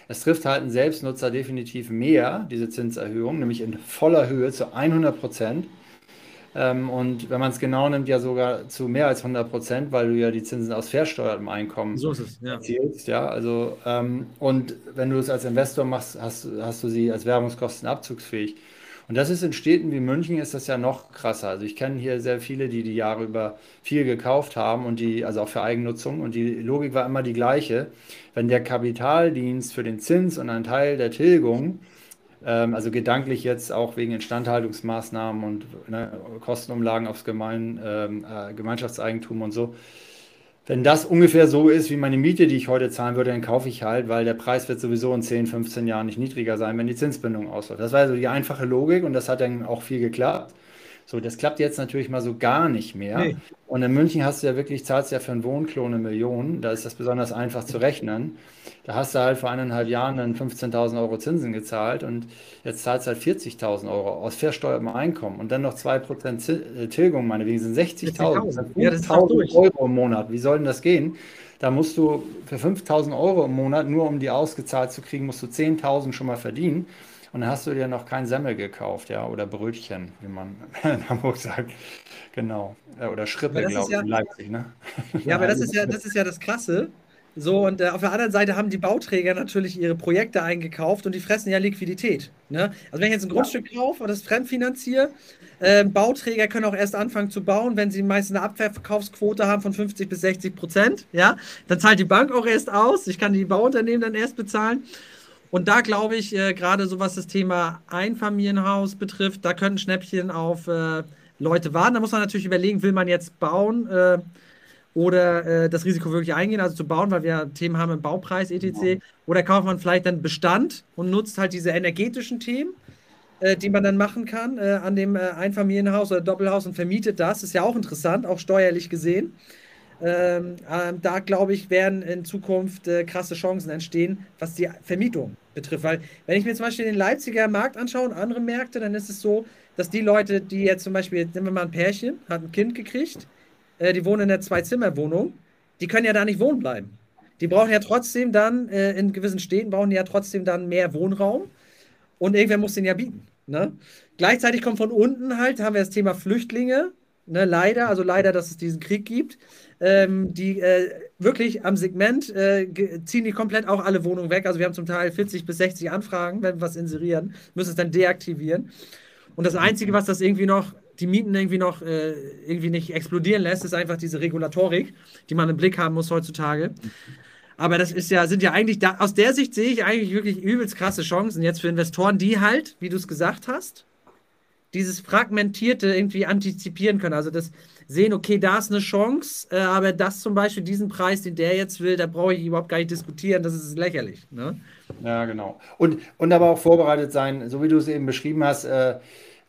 Es trifft halt einen Selbstnutzer definitiv mehr, diese Zinserhöhung, nämlich in voller Höhe zu 100 Prozent. Ähm, und wenn man es genau nimmt, ja sogar zu mehr als 100 Prozent, weil du ja die Zinsen aus versteuertem Einkommen so es, ja. erzielst. Ja, also, ähm, und wenn du es als Investor machst, hast, hast du sie als Werbungskosten abzugsfähig. Und das ist in Städten wie München ist das ja noch krasser. Also ich kenne hier sehr viele, die die Jahre über viel gekauft haben und die, also auch für Eigennutzung. Und die Logik war immer die gleiche. Wenn der Kapitaldienst für den Zins und einen Teil der Tilgung, also gedanklich jetzt auch wegen Instandhaltungsmaßnahmen und ne, Kostenumlagen aufs Gemein, ähm, äh, Gemeinschaftseigentum und so, wenn das ungefähr so ist wie meine Miete, die ich heute zahlen würde, dann kaufe ich halt, weil der Preis wird sowieso in 10, 15 Jahren nicht niedriger sein, wenn die Zinsbindung ausläuft. Das war also die einfache Logik und das hat dann auch viel geklappt. So, das klappt jetzt natürlich mal so gar nicht mehr. Nee. Und in München hast du ja wirklich, zahlst ja für einen Wohnklon eine Million. Da ist das besonders einfach zu rechnen. Da hast du halt vor eineinhalb Jahren dann 15.000 Euro Zinsen gezahlt und jetzt zahlst du halt 40.000 Euro aus versteuertem Einkommen und dann noch 2% äh, Tilgung, meinetwegen sind 60.000. Ja, das ist Euro im Monat. Wie soll denn das gehen? Da musst du für 5.000 Euro im Monat, nur um die ausgezahlt zu kriegen, musst du 10.000 schon mal verdienen. Und dann hast du dir noch kein Semmel gekauft, ja, oder Brötchen, wie man in Hamburg sagt. Genau. Äh, oder Schrippe, glaube ich, ja, in Leipzig, ne? Ja, aber das ist ja, das ist ja das Krasse. So, und äh, auf der anderen Seite haben die Bauträger natürlich ihre Projekte eingekauft und die fressen ja Liquidität. Ne? Also wenn ich jetzt ein Grundstück kaufe und das fremdfinanziere, äh, Bauträger können auch erst anfangen zu bauen, wenn sie meist eine Abverkaufsquote haben von 50 bis 60 Prozent. Ja? Dann zahlt die Bank auch erst aus. Ich kann die Bauunternehmen dann erst bezahlen. Und da glaube ich, äh, gerade so was das Thema Einfamilienhaus betrifft, da können Schnäppchen auf äh, Leute warten. Da muss man natürlich überlegen, will man jetzt bauen äh, oder äh, das Risiko wirklich eingehen, also zu bauen, weil wir Themen haben im Baupreis etc. Oder kauft man vielleicht dann Bestand und nutzt halt diese energetischen Themen, äh, die man dann machen kann äh, an dem Einfamilienhaus oder Doppelhaus und vermietet das. Ist ja auch interessant, auch steuerlich gesehen. Ähm, äh, da glaube ich, werden in Zukunft äh, krasse Chancen entstehen, was die Vermietung betrifft. Weil, wenn ich mir zum Beispiel den Leipziger Markt anschaue und andere Märkte, dann ist es so, dass die Leute, die jetzt zum Beispiel, nehmen wir mal ein Pärchen, hat ein Kind gekriegt, äh, die wohnen in einer Zwei-Zimmer-Wohnung, die können ja da nicht wohnen bleiben. Die brauchen ja trotzdem dann, äh, in gewissen Städten brauchen die ja trotzdem dann mehr Wohnraum und irgendwer muss den ja bieten. Ne? Gleichzeitig kommt von unten halt, haben wir das Thema Flüchtlinge, ne, leider, also leider, dass es diesen Krieg gibt ähm, die äh, wirklich am Segment äh, ziehen die komplett auch alle Wohnungen weg. Also wir haben zum Teil 40 bis 60 Anfragen, wenn wir was inserieren, müssen es dann deaktivieren. Und das Einzige, was das irgendwie noch, die Mieten irgendwie noch äh, irgendwie nicht explodieren lässt, ist einfach diese Regulatorik, die man im Blick haben muss heutzutage. Aber das ist ja, sind ja eigentlich, da, aus der Sicht sehe ich eigentlich wirklich übelst krasse Chancen jetzt für Investoren, die halt, wie du es gesagt hast, dieses Fragmentierte irgendwie antizipieren können. Also das, sehen, okay, da ist eine Chance, äh, aber das zum Beispiel, diesen Preis, den der jetzt will, da brauche ich überhaupt gar nicht diskutieren, das ist lächerlich. Ne? Ja, genau. Und, und aber auch vorbereitet sein, so wie du es eben beschrieben hast, äh,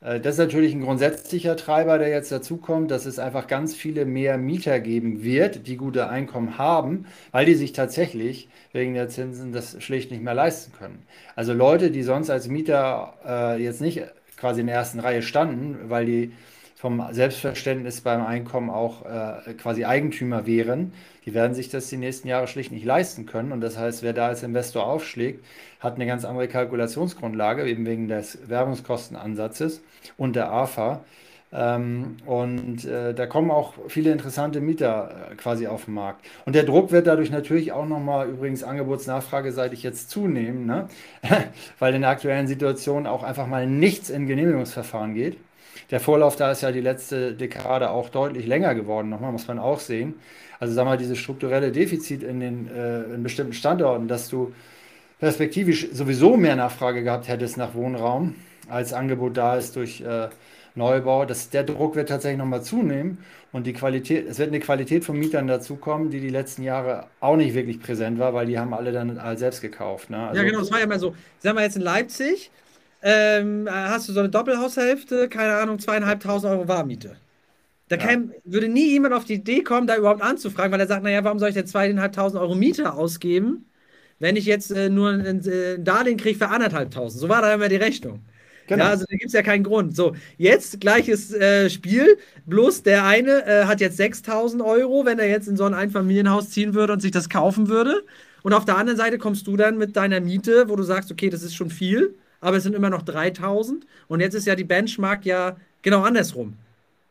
Äh, das ist natürlich ein grundsätzlicher Treiber, der jetzt dazukommt, dass es einfach ganz viele mehr Mieter geben wird, die gute Einkommen haben, weil die sich tatsächlich wegen der Zinsen das schlicht nicht mehr leisten können. Also Leute, die sonst als Mieter äh, jetzt nicht quasi in der ersten Reihe standen, weil die vom Selbstverständnis beim Einkommen auch äh, quasi Eigentümer wären, die werden sich das die nächsten Jahre schlicht nicht leisten können. Und das heißt, wer da als Investor aufschlägt, hat eine ganz andere Kalkulationsgrundlage, eben wegen des Werbungskostenansatzes und der AFA. Ähm, und äh, da kommen auch viele interessante Mieter äh, quasi auf den Markt. Und der Druck wird dadurch natürlich auch nochmal übrigens angebotsnachfrageseitig jetzt zunehmen, ne? weil in der aktuellen Situation auch einfach mal nichts in Genehmigungsverfahren geht. Der Vorlauf da ist ja die letzte Dekade auch deutlich länger geworden, nochmal muss man auch sehen. Also sag mal, dieses strukturelle Defizit in den äh, in bestimmten Standorten, dass du perspektivisch sowieso mehr Nachfrage gehabt hättest nach Wohnraum, als Angebot da ist durch Neubau, das, der Druck wird tatsächlich nochmal zunehmen und die Qualität, es wird eine Qualität von Mietern dazukommen, die die letzten Jahre auch nicht wirklich präsent war, weil die haben alle dann selbst gekauft. Ne? Also, ja, genau, das war ja immer so. Sagen wir jetzt in Leipzig, ähm, hast du so eine Doppelhaushälfte, keine Ahnung, zweieinhalbtausend Euro Warmmiete. Da ja. käme, würde nie jemand auf die Idee kommen, da überhaupt anzufragen, weil er sagt, naja, warum soll ich denn zweieinhalbtausend Euro Miete ausgeben, wenn ich jetzt äh, nur ein, ein Darlehen kriege für anderthalbtausend? So war da immer die Rechnung. Genau. Ja, also da gibt es ja keinen Grund. So, jetzt gleiches äh, Spiel, bloß der eine äh, hat jetzt 6000 Euro, wenn er jetzt in so ein Einfamilienhaus ziehen würde und sich das kaufen würde. Und auf der anderen Seite kommst du dann mit deiner Miete, wo du sagst, okay, das ist schon viel, aber es sind immer noch 3000. Und jetzt ist ja die Benchmark ja genau andersrum.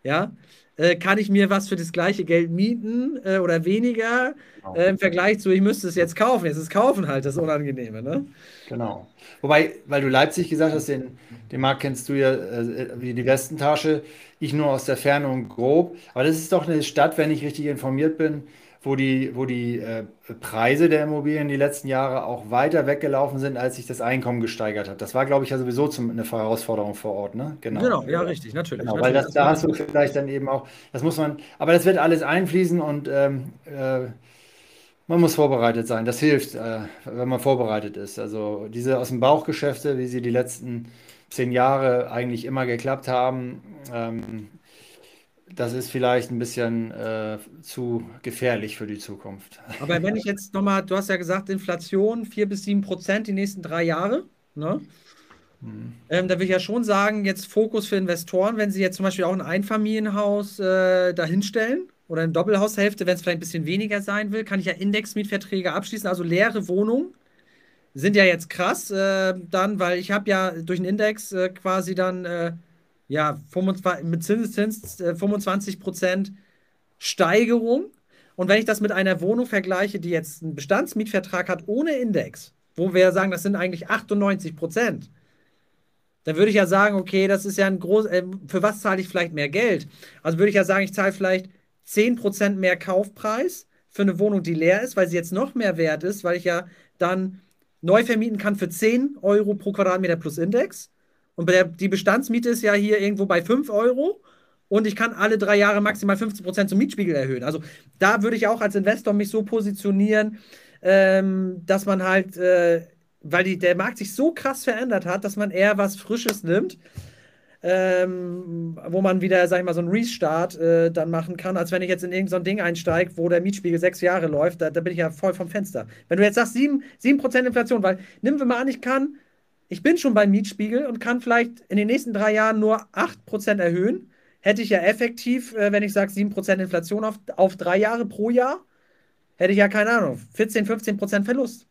Ja, äh, kann ich mir was für das gleiche Geld mieten äh, oder weniger genau. äh, im Vergleich zu, ich müsste es jetzt kaufen. Jetzt ist Kaufen halt das Unangenehme. Ne? Genau. Wobei, weil du Leipzig gesagt hast, den, den Markt kennst du ja äh, wie die Westentasche, ich nur aus der Ferne und grob. Aber das ist doch eine Stadt, wenn ich richtig informiert bin, wo die, wo die äh, Preise der Immobilien die letzten Jahre auch weiter weggelaufen sind, als sich das Einkommen gesteigert hat. Das war, glaube ich, ja sowieso zum, eine Herausforderung vor Ort, ne? Genau. Genau, ja, richtig, natürlich. Genau, natürlich. weil das, da hast du vielleicht dann eben auch, das muss man, aber das wird alles einfließen und ähm, äh, man muss vorbereitet sein. Das hilft, äh, wenn man vorbereitet ist. Also diese aus dem Bauchgeschäfte, wie sie die letzten zehn Jahre eigentlich immer geklappt haben, ähm, das ist vielleicht ein bisschen äh, zu gefährlich für die Zukunft. Aber wenn ich jetzt nochmal, du hast ja gesagt, Inflation 4 bis 7 Prozent die nächsten drei Jahre. Ne? Hm. Ähm, da will ich ja schon sagen, jetzt Fokus für Investoren, wenn sie jetzt zum Beispiel auch ein Einfamilienhaus äh, dahinstellen oder eine Doppelhaushälfte, wenn es vielleicht ein bisschen weniger sein will, kann ich ja Indexmietverträge abschließen, also leere Wohnungen sind ja jetzt krass äh, dann, weil ich habe ja durch einen Index äh, quasi dann äh, ja, 25, mit Zinseszins äh, 25 Prozent Steigerung. Und wenn ich das mit einer Wohnung vergleiche, die jetzt einen Bestandsmietvertrag hat ohne Index, wo wir sagen, das sind eigentlich 98 Prozent, dann würde ich ja sagen, okay, das ist ja ein groß, äh, für was zahle ich vielleicht mehr Geld? Also würde ich ja sagen, ich zahle vielleicht 10 Prozent mehr Kaufpreis für eine Wohnung, die leer ist, weil sie jetzt noch mehr wert ist, weil ich ja dann neu vermieten kann für 10 Euro pro Quadratmeter plus Index. Und der, die Bestandsmiete ist ja hier irgendwo bei 5 Euro. Und ich kann alle drei Jahre maximal 15% zum Mietspiegel erhöhen. Also da würde ich auch als Investor mich so positionieren, ähm, dass man halt, äh, weil die, der Markt sich so krass verändert hat, dass man eher was Frisches nimmt. Ähm, wo man wieder, sag ich mal, so einen Restart äh, dann machen kann, als wenn ich jetzt in irgendein so Ding einsteige, wo der Mietspiegel sechs Jahre läuft, da, da, bin ich ja voll vom Fenster. Wenn du jetzt sagst, 7%, 7 Inflation, weil nehmen wir mal an, ich kann ich bin schon beim Mietspiegel und kann vielleicht in den nächsten drei Jahren nur 8% erhöhen. Hätte ich ja effektiv, äh, wenn ich sage 7% Inflation auf, auf drei Jahre pro Jahr, hätte ich ja keine Ahnung, 14, 15% Verlust.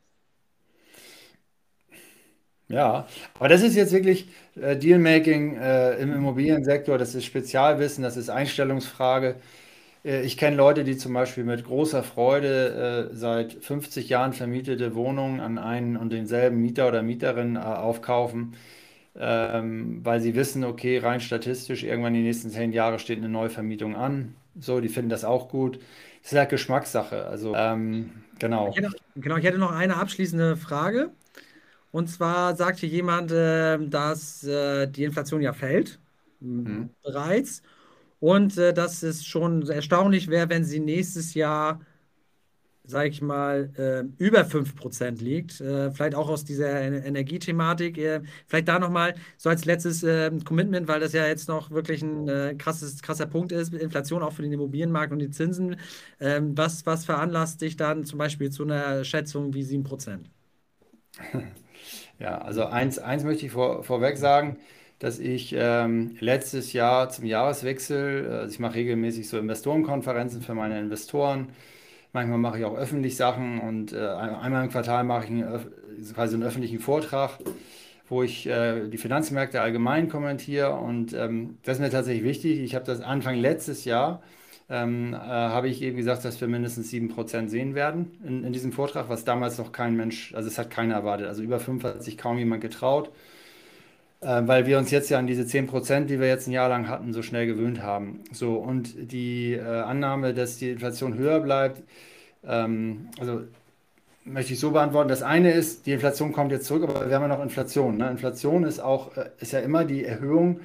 Ja, aber das ist jetzt wirklich äh, Dealmaking äh, im Immobiliensektor, das ist Spezialwissen, das ist Einstellungsfrage. Äh, ich kenne Leute, die zum Beispiel mit großer Freude äh, seit 50 Jahren vermietete Wohnungen an einen und denselben Mieter oder Mieterin äh, aufkaufen, ähm, weil sie wissen, okay, rein statistisch, irgendwann die nächsten zehn Jahre steht eine Neuvermietung an. So, die finden das auch gut. Das ist halt Geschmackssache. Also, ähm, genau. Ich hätte, genau, ich hätte noch eine abschließende Frage. Und zwar sagt hier jemand, äh, dass äh, die Inflation ja fällt mhm. bereits und äh, dass es schon erstaunlich wäre, wenn sie nächstes Jahr sage ich mal, äh, über 5% liegt. Vielleicht auch aus dieser Energiethematik. Äh, vielleicht da nochmal so als letztes ähm, Commitment, weil das ja jetzt noch wirklich ein äh, krasses, krasser Punkt ist, Inflation auch für den Immobilienmarkt und die Zinsen. Ähm, was, was veranlasst dich dann zum Beispiel zu einer Schätzung wie 7%? Ja, also eins, eins möchte ich vor, vorweg sagen, dass ich ähm, letztes Jahr zum Jahreswechsel, also ich mache regelmäßig so Investorenkonferenzen für meine Investoren, Manchmal mache ich auch öffentlich Sachen und äh, einmal im Quartal mache ich einen, quasi einen öffentlichen Vortrag, wo ich äh, die Finanzmärkte allgemein kommentiere. Und ähm, das ist mir tatsächlich wichtig. Ich habe das Anfang letztes Jahr, ähm, äh, habe ich eben gesagt, dass wir mindestens 7% sehen werden in, in diesem Vortrag, was damals noch kein Mensch, also es hat keiner erwartet. Also über 5 hat sich kaum jemand getraut äh, weil wir uns jetzt ja an diese 10%, die wir jetzt ein Jahr lang hatten, so schnell gewöhnt haben. So, und die äh, Annahme, dass die Inflation höher bleibt, ähm, also möchte ich so beantworten. Das eine ist, die Inflation kommt jetzt zurück, aber wir haben ja noch Inflation. Ne? Inflation ist auch, äh, ist ja immer die Erhöhung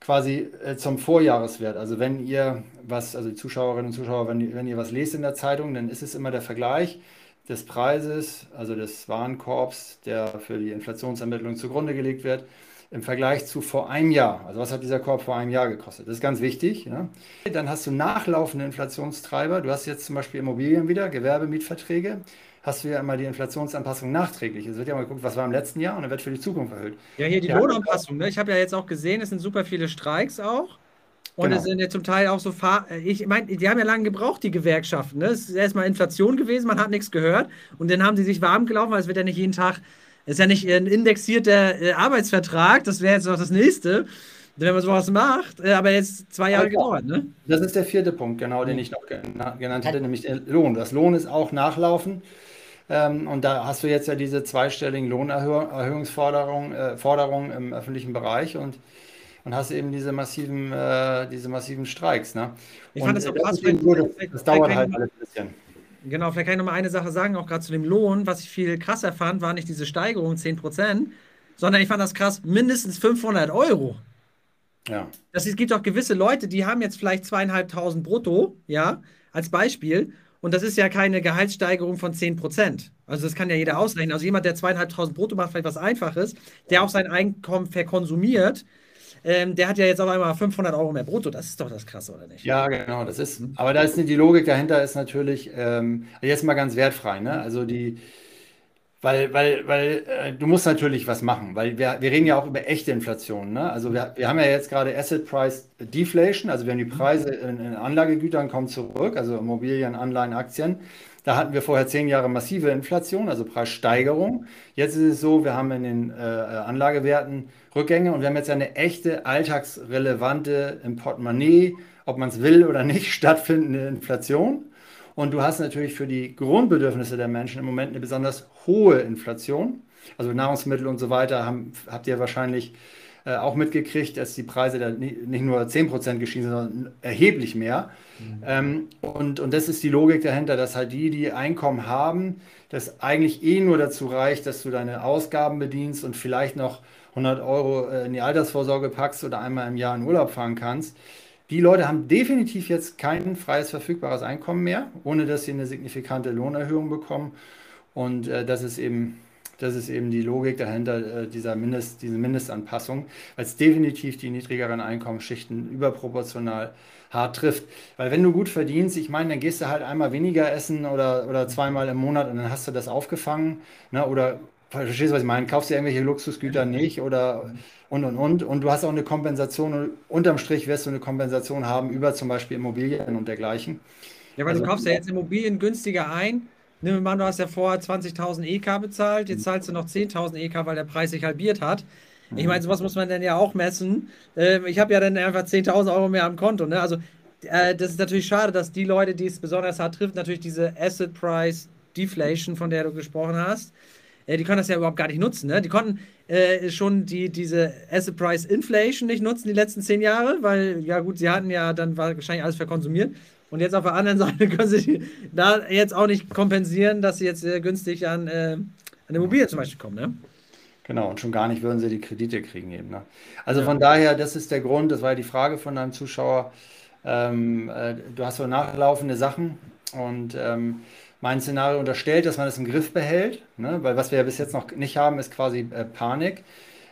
quasi äh, zum Vorjahreswert. Also wenn ihr was, also die Zuschauerinnen und Zuschauer, wenn, wenn ihr was lest in der Zeitung, dann ist es immer der Vergleich des Preises, also des Warenkorbs, der für die Inflationsermittlung zugrunde gelegt wird, im Vergleich zu vor einem Jahr. Also was hat dieser Korb vor einem Jahr gekostet? Das ist ganz wichtig. Ja? Dann hast du nachlaufende Inflationstreiber. Du hast jetzt zum Beispiel Immobilien wieder, Gewerbemietverträge. Hast du ja immer die Inflationsanpassung nachträglich. Es wird ja mal geguckt, was war im letzten Jahr und dann wird für die Zukunft erhöht. Ja, hier die ja. Lohnanpassung. Ne? Ich habe ja jetzt auch gesehen, es sind super viele Streiks auch. Und genau. es sind ja zum Teil auch so, Fahr ich meine, die haben ja lange gebraucht, die Gewerkschaften. Ne? Es ist erstmal Inflation gewesen, man hat nichts gehört. Und dann haben sie sich warm gelaufen, weil es wird ja nicht jeden Tag ist ja nicht ein indexierter äh, Arbeitsvertrag, das wäre jetzt noch das nächste, wenn man sowas macht, äh, aber jetzt zwei Jahre gedauert, ne? Das ist der vierte Punkt, genau, den ich noch genannt hätte, nämlich der Lohn. Das Lohn ist auch nachlaufen. Ähm, und da hast du jetzt ja diese zweistelligen Lohnerhöhungsforderungen äh, Forderungen im öffentlichen Bereich und, und hast eben diese massiven, äh, diese massiven Streiks. Ne? Ich fand das so krass, wenn, das, das dauert halt alles ein bisschen. Genau, vielleicht kann ich noch mal eine Sache sagen, auch gerade zu dem Lohn. Was ich viel krasser fand, war nicht diese Steigerung 10%, sondern ich fand das krass, mindestens 500 Euro. Ja. Das, es gibt auch gewisse Leute, die haben jetzt vielleicht zweieinhalbtausend brutto, ja, als Beispiel. Und das ist ja keine Gehaltssteigerung von 10%. Also das kann ja jeder ausrechnen. Also jemand, der zweieinhalbtausend brutto macht, vielleicht was Einfaches, der auch sein Einkommen verkonsumiert, ähm, der hat ja jetzt auf einmal 500 Euro mehr brutto. Das ist doch das Krasse, oder nicht? Ja, genau. Das ist, aber da ist die Logik dahinter ist natürlich ähm, jetzt mal ganz wertfrei. Ne? Also die, weil, weil, weil äh, du musst natürlich was machen, weil wir, wir reden ja auch über echte Inflation. Ne? Also wir, wir haben ja jetzt gerade Asset Price Deflation, also wir haben die Preise in, in Anlagegütern kommen zurück, also Immobilien, Anleihen, Aktien. Da hatten wir vorher zehn Jahre massive Inflation, also Preissteigerung. Jetzt ist es so, wir haben in den äh, Anlagewerten Rückgänge und wir haben jetzt eine echte alltagsrelevante im Portemonnaie, ob man es will oder nicht, stattfindende Inflation. Und du hast natürlich für die Grundbedürfnisse der Menschen im Moment eine besonders hohe Inflation. Also Nahrungsmittel und so weiter haben, habt ihr wahrscheinlich äh, auch mitgekriegt, dass die Preise da nicht, nur 10% gestiegen sind, sondern erheblich mehr. Mhm. Ähm, und, und das ist die Logik dahinter, dass halt die, die Einkommen haben, das eigentlich eh nur dazu reicht, dass du deine Ausgaben bedienst und vielleicht noch 100 Euro äh, in die Altersvorsorge packst oder einmal im Jahr in Urlaub fahren kannst. Die Leute haben definitiv jetzt kein freies verfügbares Einkommen mehr, ohne dass sie eine signifikante Lohnerhöhung bekommen. Und äh, das ist eben das ist eben die Logik dahinter äh, dieser Mindest, diese Mindestanpassung, weil es definitiv die niedrigeren Einkommensschichten überproportional hart trifft. Weil wenn du gut verdienst, ich meine, dann gehst du halt einmal weniger essen oder, oder zweimal im Monat und dann hast du das aufgefangen. Ne? Oder verstehst du, was ich meine? Kaufst du irgendwelche Luxusgüter nicht oder und und und. Und du hast auch eine Kompensation. Und unterm Strich wirst du eine Kompensation haben über zum Beispiel Immobilien und dergleichen. Ja, weil also, du kaufst ja jetzt Immobilien günstiger ein Nimm mal, du hast ja vorher 20.000 EK bezahlt, jetzt zahlst du noch 10.000 EK, weil der Preis sich halbiert hat. Ich meine, sowas muss man dann ja auch messen. Ähm, ich habe ja dann einfach 10.000 Euro mehr am Konto. Ne? Also, äh, das ist natürlich schade, dass die Leute, die es besonders hart trifft, natürlich diese Asset Price Deflation, von der du gesprochen hast, äh, die können das ja überhaupt gar nicht nutzen. Ne? Die konnten äh, schon die, diese Asset Price Inflation nicht nutzen die letzten zehn Jahre, weil, ja gut, sie hatten ja dann wahrscheinlich alles verkonsumiert. Und jetzt auf der anderen Seite können sie da jetzt auch nicht kompensieren, dass sie jetzt äh, günstig an, äh, an Immobilien zum Beispiel kommen. Ne? Genau, und schon gar nicht würden sie die Kredite kriegen eben. Ne? Also ja. von daher, das ist der Grund, das war ja die Frage von deinem Zuschauer. Ähm, äh, du hast so nachlaufende Sachen und ähm, mein Szenario unterstellt, dass man das im Griff behält, ne? weil was wir ja bis jetzt noch nicht haben, ist quasi äh, Panik.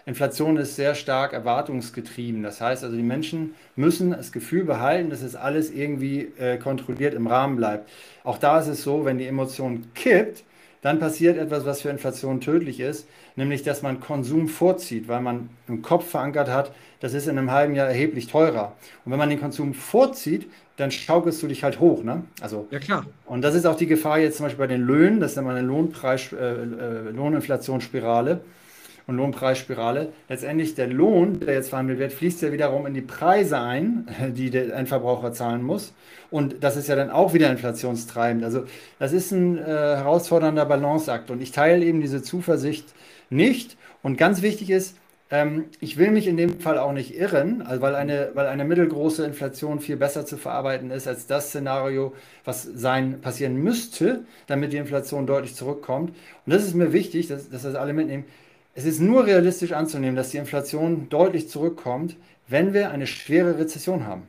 Inflation ist sehr stark erwartungsgetrieben. Das heißt also, die Menschen müssen das Gefühl behalten, dass es alles irgendwie äh, kontrolliert im Rahmen bleibt. Auch da ist es so, wenn die Emotion kippt, dann passiert etwas, was für Inflation tödlich ist, nämlich dass man Konsum vorzieht, weil man im Kopf verankert hat, das ist in einem halben Jahr erheblich teurer. Und wenn man den Konsum vorzieht, dann schaukelst du dich halt hoch. Ne? Also, ja, klar. Und das ist auch die Gefahr jetzt zum Beispiel bei den Löhnen, das ist immer eine Lohnpreis, äh, äh, Lohninflationsspirale und Lohnpreisspirale. Letztendlich der Lohn, der jetzt verhandelt wird, fließt ja wiederum in die Preise ein, die der Endverbraucher zahlen muss. Und das ist ja dann auch wieder inflationstreibend. Also das ist ein äh, herausfordernder Balanceakt. Und ich teile eben diese Zuversicht nicht. Und ganz wichtig ist, ähm, ich will mich in dem Fall auch nicht irren, also weil, eine, weil eine mittelgroße Inflation viel besser zu verarbeiten ist als das Szenario, was sein, passieren müsste, damit die Inflation deutlich zurückkommt. Und das ist mir wichtig, dass, dass das alle mitnehmen. Es ist nur realistisch anzunehmen, dass die Inflation deutlich zurückkommt, wenn wir eine schwere Rezession haben.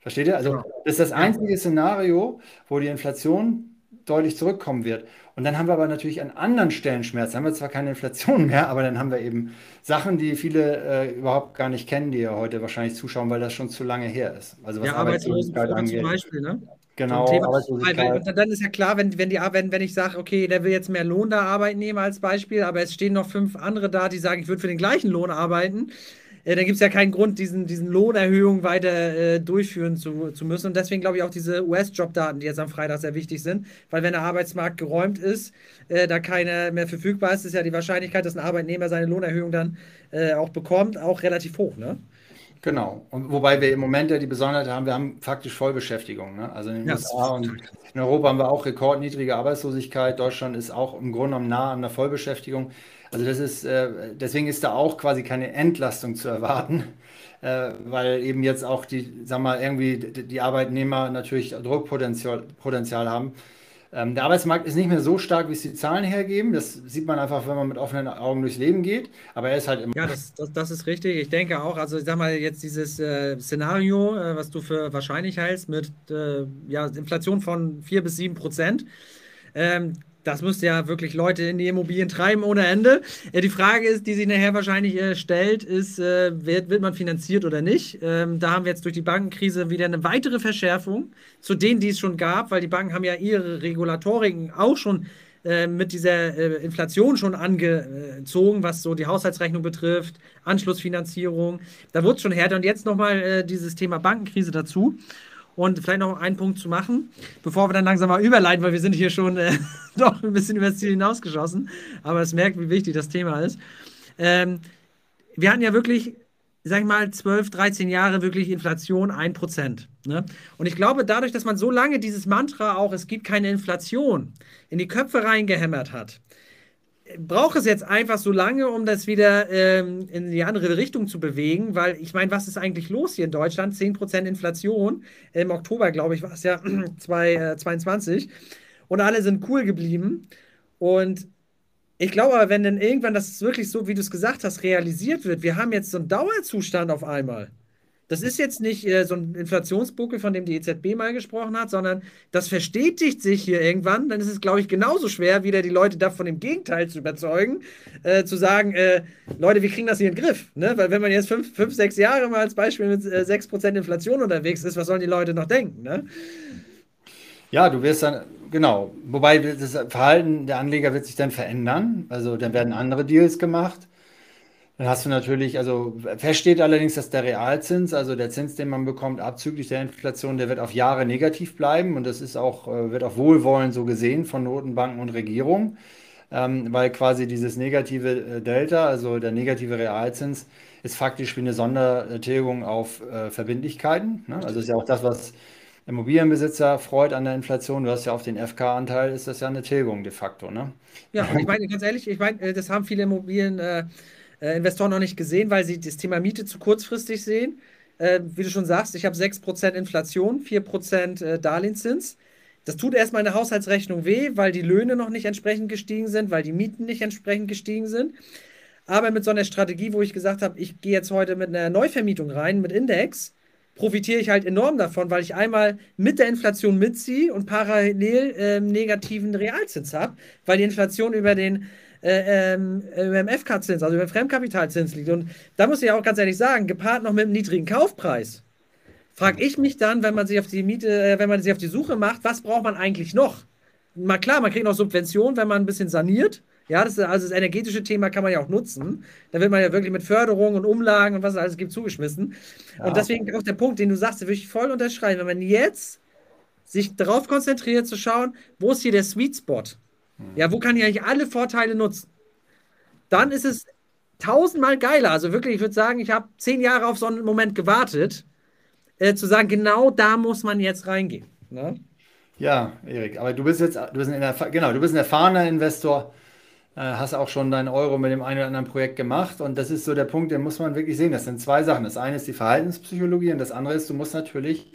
Versteht ihr? Also, das ist das einzige Szenario, wo die Inflation deutlich zurückkommen wird. Und dann haben wir aber natürlich an anderen Stellen Schmerz. Dann haben wir zwar keine Inflation mehr, aber dann haben wir eben Sachen, die viele äh, überhaupt gar nicht kennen, die ja heute wahrscheinlich zuschauen, weil das schon zu lange her ist. Also was ja, Arbeitslosigkeit angeht. Zum Beispiel, ne? Genau, Arbeitslosigkeit. Dann ist ja klar, wenn, wenn, die, wenn, wenn ich sage, okay, der will jetzt mehr Lohn da arbeiten nehmen als Beispiel, aber es stehen noch fünf andere da, die sagen, ich würde für den gleichen Lohn arbeiten, äh, dann gibt es ja keinen Grund, diesen, diesen Lohnerhöhung weiter äh, durchführen zu, zu müssen. Und deswegen glaube ich auch diese US-Jobdaten, die jetzt am Freitag sehr wichtig sind, weil wenn der Arbeitsmarkt geräumt ist, äh, da keiner mehr verfügbar ist, ist ja die Wahrscheinlichkeit, dass ein Arbeitnehmer seine Lohnerhöhung dann äh, auch bekommt, auch relativ hoch. Ne? Genau. Und wobei wir im Moment ja die Besonderheit haben, wir haben faktisch Vollbeschäftigung. Ne? Also in den ja, USA und in Europa haben wir auch rekordniedrige Arbeitslosigkeit. Deutschland ist auch im Grunde genommen nah an der Vollbeschäftigung. Also das ist, äh, deswegen ist da auch quasi keine Entlastung zu erwarten, äh, weil eben jetzt auch die, sag mal, irgendwie die Arbeitnehmer natürlich Druckpotenzial Potenzial haben. Ähm, der Arbeitsmarkt ist nicht mehr so stark, wie es die Zahlen hergeben. Das sieht man einfach, wenn man mit offenen Augen durchs Leben geht. Aber er ist halt immer. Ja, das, das, das ist richtig. Ich denke auch, also ich sag mal, jetzt dieses äh, Szenario, äh, was du für wahrscheinlich hältst, mit äh, ja, Inflation von 4 bis 7 Prozent. Ähm, das müsste ja wirklich Leute in die Immobilien treiben ohne Ende. Äh, die Frage ist, die sich nachher wahrscheinlich äh, stellt, ist, äh, wird, wird man finanziert oder nicht? Ähm, da haben wir jetzt durch die Bankenkrise wieder eine weitere Verschärfung zu denen, die es schon gab, weil die Banken haben ja ihre Regulatoriken auch schon mit dieser Inflation schon angezogen, was so die Haushaltsrechnung betrifft, Anschlussfinanzierung. Da wurde es schon härter und jetzt nochmal dieses Thema Bankenkrise dazu. Und vielleicht noch einen Punkt zu machen, bevor wir dann langsam mal überleiten, weil wir sind hier schon äh, doch ein bisschen über das Ziel hinausgeschossen. Aber es merkt, wie wichtig das Thema ist. Ähm, wir hatten ja wirklich, sag ich mal, 12, 13 Jahre wirklich Inflation 1%. Ne? Und ich glaube, dadurch, dass man so lange dieses Mantra auch, es gibt keine Inflation, in die Köpfe reingehämmert hat, brauche es jetzt einfach so lange, um das wieder ähm, in die andere Richtung zu bewegen, weil ich meine, was ist eigentlich los hier in Deutschland? 10% Inflation. Im Oktober, glaube ich, war es ja 2022. Äh, Und alle sind cool geblieben. Und ich glaube aber, wenn dann irgendwann das wirklich so, wie du es gesagt hast, realisiert wird, wir haben jetzt so einen Dauerzustand auf einmal. Das ist jetzt nicht äh, so ein Inflationsbuckel, von dem die EZB mal gesprochen hat, sondern das verstetigt sich hier irgendwann. Dann ist es, glaube ich, genauso schwer, wieder die Leute davon im Gegenteil zu überzeugen, äh, zu sagen, äh, Leute, wir kriegen das hier in den Griff. Ne? Weil wenn man jetzt fünf, fünf, sechs Jahre mal als Beispiel mit äh, 6% Inflation unterwegs ist, was sollen die Leute noch denken? Ne? Ja, du wirst dann, genau, wobei das Verhalten der Anleger wird sich dann verändern. Also dann werden andere Deals gemacht. Dann hast du natürlich, also fest steht allerdings, dass der Realzins, also der Zins, den man bekommt, abzüglich der Inflation, der wird auf Jahre negativ bleiben und das ist auch, äh, wird auch wohlwollend so gesehen von Notenbanken und Regierungen, ähm, weil quasi dieses negative äh, Delta, also der negative Realzins, ist faktisch wie eine Sondertilgung auf äh, Verbindlichkeiten. Ne? Also ist ja auch das, was Immobilienbesitzer freut an der Inflation. Du hast ja auf den FK-Anteil, ist das ja eine Tilgung de facto. Ne? Ja, ich meine, ganz ehrlich, ich meine, äh, das haben viele Immobilien. Äh, äh, Investoren noch nicht gesehen, weil sie das Thema Miete zu kurzfristig sehen. Äh, wie du schon sagst, ich habe 6% Inflation, 4% äh, Darlehenszins. Das tut erstmal in der Haushaltsrechnung weh, weil die Löhne noch nicht entsprechend gestiegen sind, weil die Mieten nicht entsprechend gestiegen sind. Aber mit so einer Strategie, wo ich gesagt habe, ich gehe jetzt heute mit einer Neuvermietung rein, mit Index, profitiere ich halt enorm davon, weil ich einmal mit der Inflation mitziehe und parallel äh, negativen Realzins habe, weil die Inflation über den äh, ähm, über FK-Zins, also über Fremdkapitalzins liegt. Und da muss ich auch ganz ehrlich sagen, gepaart noch mit einem niedrigen Kaufpreis, frage ich mich dann, wenn man sich auf die Miete, äh, wenn man sich auf die Suche macht, was braucht man eigentlich noch? Mal klar, man kriegt noch Subventionen, wenn man ein bisschen saniert. Ja, das ist, also das energetische Thema kann man ja auch nutzen. Da wird man ja wirklich mit Förderung und Umlagen und was es alles gibt zugeschmissen. Ja. Und deswegen auch der Punkt, den du sagst, den würde ich voll unterschreiben. Wenn man jetzt sich darauf konzentriert zu schauen, wo ist hier der Sweet Spot? Hm. Ja, wo kann ich eigentlich alle Vorteile nutzen? Dann ist es tausendmal geiler. Also wirklich, ich würde sagen, ich habe zehn Jahre auf so einen Moment gewartet, äh, zu sagen, genau da muss man jetzt reingehen. Ne? Ja, Erik, aber du bist jetzt, du bist ein, genau, du bist ein erfahrener Investor äh, hast auch schon deinen Euro mit dem einen oder anderen Projekt gemacht. Und das ist so der Punkt, den muss man wirklich sehen. Das sind zwei Sachen. Das eine ist die Verhaltenspsychologie und das andere ist, du musst natürlich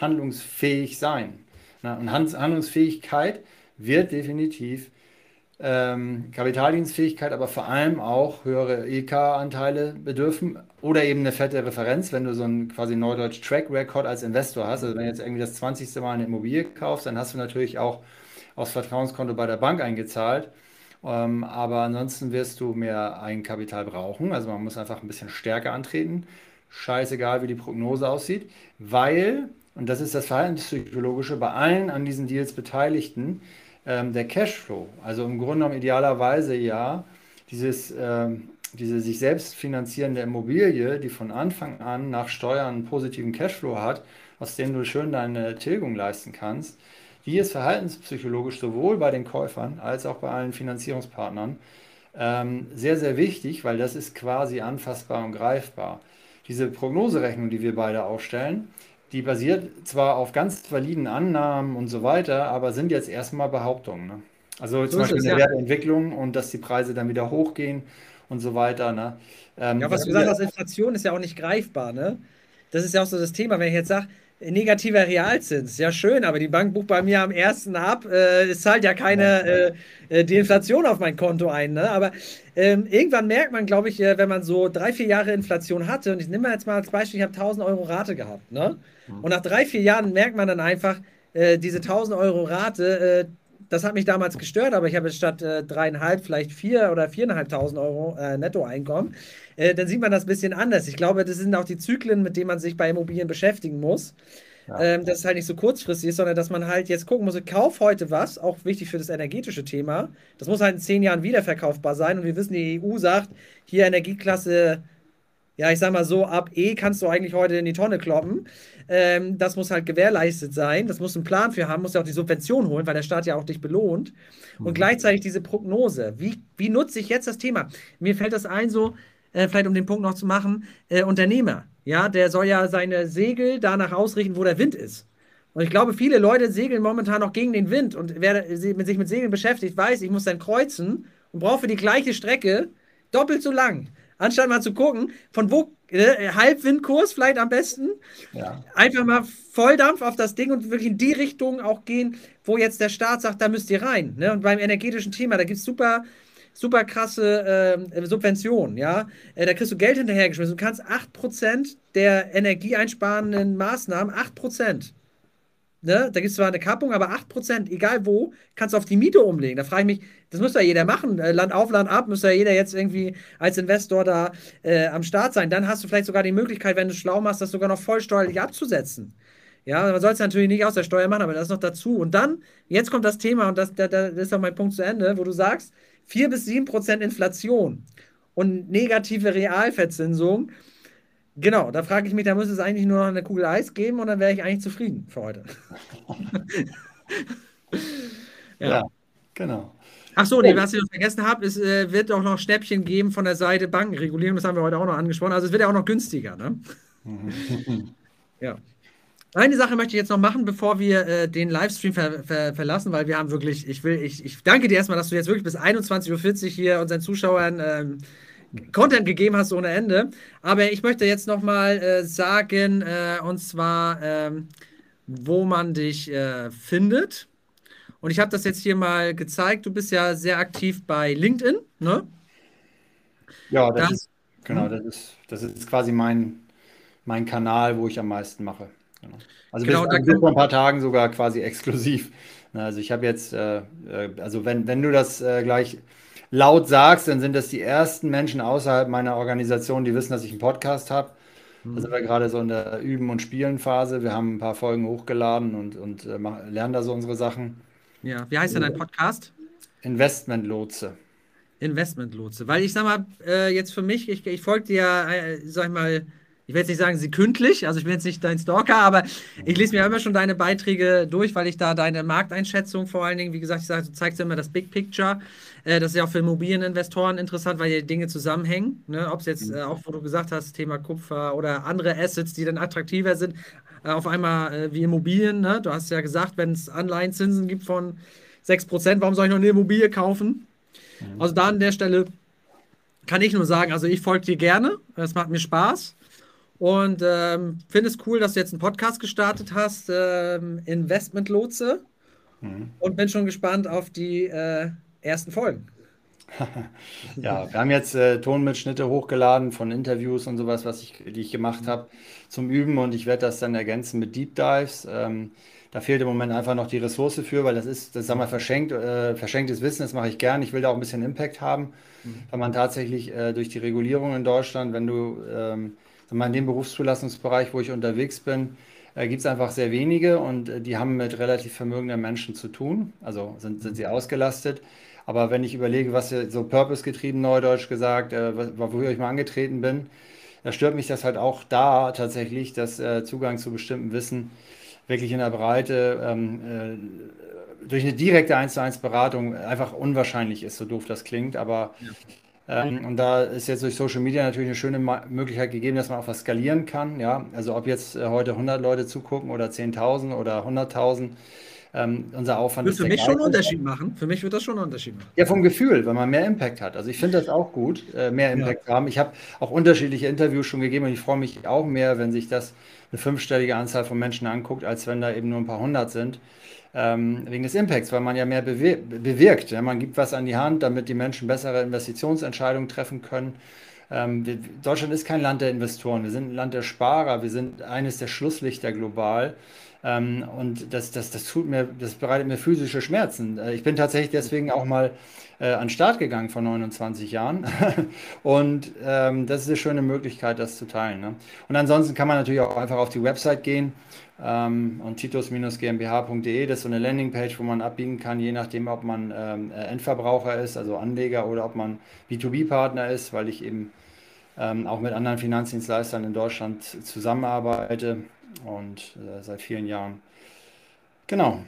handlungsfähig sein. Und Handlungsfähigkeit wird definitiv ähm, Kapitaldienstfähigkeit, aber vor allem auch höhere EK-Anteile bedürfen oder eben eine fette Referenz, wenn du so einen quasi neudeutsch Track Record als Investor hast. Also wenn du jetzt irgendwie das 20. Mal eine Immobilie kaufst, dann hast du natürlich auch aufs Vertrauenskonto bei der Bank eingezahlt. Ähm, aber ansonsten wirst du mehr Eigenkapital brauchen. Also man muss einfach ein bisschen stärker antreten. Scheißegal, wie die Prognose aussieht. Weil, und das ist das Verhaltenspsychologische, bei allen an diesen Deals Beteiligten, ähm, der Cashflow, also im Grunde genommen idealerweise ja, dieses, ähm, diese sich selbst finanzierende Immobilie, die von Anfang an nach Steuern einen positiven Cashflow hat, aus dem du schön deine Tilgung leisten kannst, die ist verhaltenspsychologisch sowohl bei den Käufern als auch bei allen Finanzierungspartnern ähm, sehr, sehr wichtig, weil das ist quasi anfassbar und greifbar. Diese Prognoserechnung, die wir beide aufstellen, die basiert zwar auf ganz validen Annahmen und so weiter, aber sind jetzt erstmal Behauptungen. Ne? Also so zum Beispiel eine ja. Wertentwicklung und dass die Preise dann wieder hochgehen und so weiter. Ne? Ähm, ja, was du gesagt hast, Inflation ist ja auch nicht greifbar. Ne? Das ist ja auch so das Thema, wenn ich jetzt sage, negativer Realzins. Ja, schön, aber die Bank bucht bei mir am ersten ab. Äh, es zahlt ja keine äh, äh, die Inflation auf mein Konto ein. Ne? Aber ähm, irgendwann merkt man, glaube ich, äh, wenn man so drei, vier Jahre Inflation hatte, und ich nehme jetzt mal als Beispiel, ich habe 1000 Euro Rate gehabt. Ne? Mhm. Und nach drei, vier Jahren merkt man dann einfach, äh, diese 1000 Euro Rate, äh, das hat mich damals gestört, aber ich habe jetzt statt dreieinhalb vielleicht vier oder viereinhalbtausend Euro Nettoeinkommen. Äh, dann sieht man das ein bisschen anders. Ich glaube, das sind auch die Zyklen, mit denen man sich bei Immobilien beschäftigen muss. Ja. Ähm, dass es halt nicht so kurzfristig ist, sondern dass man halt jetzt gucken muss, kauf heute was, auch wichtig für das energetische Thema. Das muss halt in zehn Jahren wiederverkaufbar sein. Und wir wissen, die EU sagt, hier Energieklasse, ja, ich sag mal so, ab E kannst du eigentlich heute in die Tonne kloppen. Ähm, das muss halt gewährleistet sein. Das muss einen Plan für haben, muss ja auch die Subvention holen, weil der Staat ja auch dich belohnt. Und mhm. gleichzeitig diese Prognose. Wie, wie nutze ich jetzt das Thema? Mir fällt das ein, so, äh, vielleicht um den Punkt noch zu machen, äh, Unternehmer. Ja, der soll ja seine Segel danach ausrichten, wo der Wind ist. Und ich glaube, viele Leute segeln momentan noch gegen den Wind. Und wer sich mit Segeln beschäftigt, weiß, ich muss dann kreuzen und brauche für die gleiche Strecke doppelt so lang. Anstatt mal zu gucken, von wo, äh, Halbwindkurs vielleicht am besten. Ja. Einfach mal Volldampf auf das Ding und wirklich in die Richtung auch gehen, wo jetzt der Staat sagt, da müsst ihr rein. Ne? Und beim energetischen Thema, da gibt es super super krasse äh, Subventionen, ja. Äh, da kriegst du Geld hinterhergeschmissen. Du kannst 8% der energieeinsparenden Maßnahmen, 8%. Ne? Da gibt es zwar eine Kappung, aber 8%, egal wo, kannst du auf die Miete umlegen. Da frage ich mich, das müsste ja jeder machen. Äh, Land auf, Land ab, müsste ja jeder jetzt irgendwie als Investor da äh, am Start sein. Dann hast du vielleicht sogar die Möglichkeit, wenn du schlau machst, das sogar noch vollsteuerlich abzusetzen. Ja, man soll es natürlich nicht aus der Steuer machen, aber das noch dazu. Und dann, jetzt kommt das Thema, und das, das, das ist auch mein Punkt zu Ende, wo du sagst, 4 bis 7 Prozent Inflation und negative Realverzinsung. Genau, da frage ich mich, da müsste es eigentlich nur noch eine Kugel Eis geben und dann wäre ich eigentlich zufrieden für heute. ja. ja. genau. Ach so, nee, was ich noch vergessen habe, es äh, wird auch noch Schnäppchen geben von der Seite Bankenregulierung. Das haben wir heute auch noch angesprochen. Also es wird ja auch noch günstiger. Ne? ja. Eine Sache möchte ich jetzt noch machen, bevor wir äh, den Livestream ver ver verlassen, weil wir haben wirklich, ich will, ich, ich danke dir erstmal, dass du jetzt wirklich bis 21.40 Uhr hier unseren Zuschauern ähm, Content gegeben hast ohne Ende. Aber ich möchte jetzt nochmal äh, sagen, äh, und zwar, ähm, wo man dich äh, findet. Und ich habe das jetzt hier mal gezeigt. Du bist ja sehr aktiv bei LinkedIn, ne? Ja, das, das ist, genau, das ist, das ist quasi mein mein Kanal, wo ich am meisten mache. Genau. Also Genau, bis, bis vor ein paar Tagen sogar quasi exklusiv. Also ich habe jetzt, äh, äh, also wenn, wenn du das äh, gleich laut sagst, dann sind das die ersten Menschen außerhalb meiner Organisation, die wissen, dass ich einen Podcast habe. Da sind hm, wir gerade so in der Üben- und Spielen-Phase. Wir haben ein paar Folgen hochgeladen und, und äh, lernen da so unsere Sachen. ja, wie heißt denn dein Podcast? Investmentlotse. Investmentlotse. Weil ich sag mal, äh, jetzt für mich, ich, ich folge dir, äh, sag ich mal, ich will jetzt nicht sagen sekündlich, also ich bin jetzt nicht dein Stalker, aber ich lese mir immer schon deine Beiträge durch, weil ich da deine Markteinschätzung vor allen Dingen, wie gesagt, ich sage, du zeigst immer das Big Picture. Äh, das ist ja auch für Immobilieninvestoren interessant, weil die Dinge zusammenhängen. Ne? Ob es jetzt äh, auch, wo du gesagt hast, Thema Kupfer oder andere Assets, die dann attraktiver sind, äh, auf einmal wie Immobilien. Ne? Du hast ja gesagt, wenn es Anleihenzinsen gibt von 6%, warum soll ich noch eine Immobilie kaufen? Mhm. Also da an der Stelle kann ich nur sagen, also ich folge dir gerne, es macht mir Spaß und ähm, finde es cool, dass du jetzt einen Podcast gestartet hast, ähm, Investment Lotse Mhm. und bin schon gespannt auf die äh, ersten Folgen. Ja, wir haben jetzt äh, Tonmitschnitte hochgeladen von Interviews und sowas, was ich, die ich gemacht habe zum Üben und ich werde das dann ergänzen mit Deep Dives. Ähm, da fehlt im Moment einfach noch die Ressource für, weil das ist, das sagen wir, verschenkt, äh, verschenktes Wissen, das mache ich gern. Ich will da auch ein bisschen Impact haben, Mhm. weil man tatsächlich äh, durch die Regulierung in Deutschland, wenn du ähm, mal, in dem Berufszulassungsbereich, wo ich unterwegs bin, äh, gibt es einfach sehr wenige und äh, die haben mit relativ vermögenden Menschen zu tun, also sind, sind sie ausgelastet. Aber wenn ich überlege, was hier so purpose-getrieben, neudeutsch gesagt, äh, was- wofür ich mal angetreten bin, da stört mich das halt auch da tatsächlich, dass äh, Zugang zu bestimmten Wissen wirklich in der Breite ähm, äh, durch eine direkte 1 zu 1 Beratung einfach unwahrscheinlich ist, so doof das klingt. Aber Ja. Ähm, und da ist jetzt durch Social Media natürlich eine schöne Ma Möglichkeit gegeben, dass man auch was skalieren kann. Ja, also ob jetzt äh, heute 100 Leute zugucken oder 10.000 oder 100.000, ähm, unser Aufwand ist für mich schon einen. Unterschied machen. Für mich wird das schon einen Unterschied machen. Ja, vom Gefühl, wenn man mehr Impact hat. Also ich finde das auch gut, äh, mehr Ja. Impact zu haben. Ich habe auch unterschiedliche Interviews schon gegeben und ich freue mich auch mehr, wenn sich das eine fünfstellige Anzahl von Menschen anguckt, als wenn da eben nur ein paar hundert sind. Ähm, wegen des Impacts, weil man ja mehr bewe bewirkt. Ja? Man gibt was an die Hand, damit die Menschen bessere Investitionsentscheidungen treffen können. Ähm, wir, Deutschland ist kein Land der Investoren, wir sind ein Land der Sparer, wir sind eines der Schlusslichter global. Ähm, und das, das, das tut mir, das bereitet mir physische Schmerzen. Äh, ich bin tatsächlich deswegen auch mal äh, an den Start gegangen vor 29 Jahren. Und ähm, das ist eine schöne Möglichkeit, das zu teilen. Ne? Und ansonsten kann man natürlich auch einfach auf die Website gehen ähm, und titus-gmbh.de. Das ist so eine Landingpage, wo man abbiegen kann, je nachdem, ob man ähm, äh, Endverbraucher ist, also Anleger, oder ob man B2B-Partner ist, weil ich eben ähm, auch mit anderen Finanzdienstleistern in Deutschland zusammenarbeite und äh, seit vielen Jahren. Genau.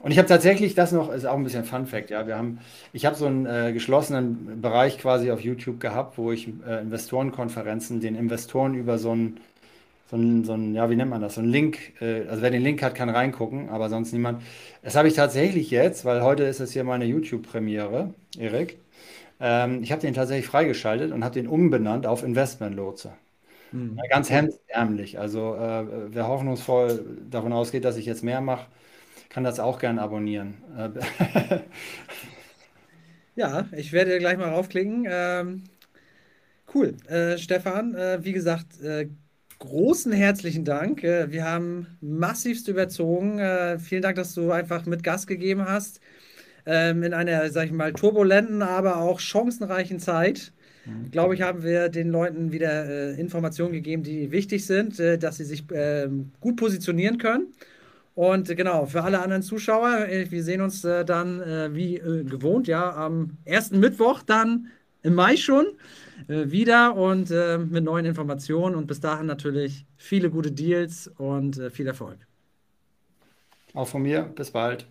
Und ich habe tatsächlich das noch, ist auch ein bisschen Fun Fact, ja. Wir haben, ich habe so einen äh, geschlossenen Bereich quasi auf YouTube gehabt, wo ich äh, Investorenkonferenzen den Investoren über so einen, so einen, so einen, ja, wie nennt man das, so einen Link, äh, also wer den Link hat, kann reingucken, aber sonst niemand. Das habe ich tatsächlich jetzt, weil heute ist es hier meine YouTube-Premiere, Erik. Ähm, ich habe den tatsächlich freigeschaltet und habe den umbenannt auf Investmentlotse. Ja, Mhm. Ganz Cool. hemdsärmlich. Also äh, wer hoffnungsvoll davon ausgeht, dass ich jetzt mehr mache, kann das auch gern abonnieren. Äh, Ja, ich werde gleich mal raufklicken. Ähm, cool. Äh, Stefan, äh, wie gesagt, äh, großen herzlichen Dank. Äh, wir haben massivst überzogen. Äh, vielen Dank, dass du einfach mit Gas gegeben hast. Ähm, in einer, sag ich mal, turbulenten, aber auch chancenreichen Zeit. Glaube ich, haben wir den Leuten wieder äh, Informationen gegeben, die wichtig sind, dass sie sich ähm, gut positionieren können. Und genau, für alle anderen Zuschauer, wir sehen uns dann wie gewohnt, ja, am ersten Mittwoch dann im Mai schon äh, wieder und äh, mit neuen Informationen. Und bis dahin natürlich viele gute Deals und äh, viel Erfolg. auch von mir. Bis bald.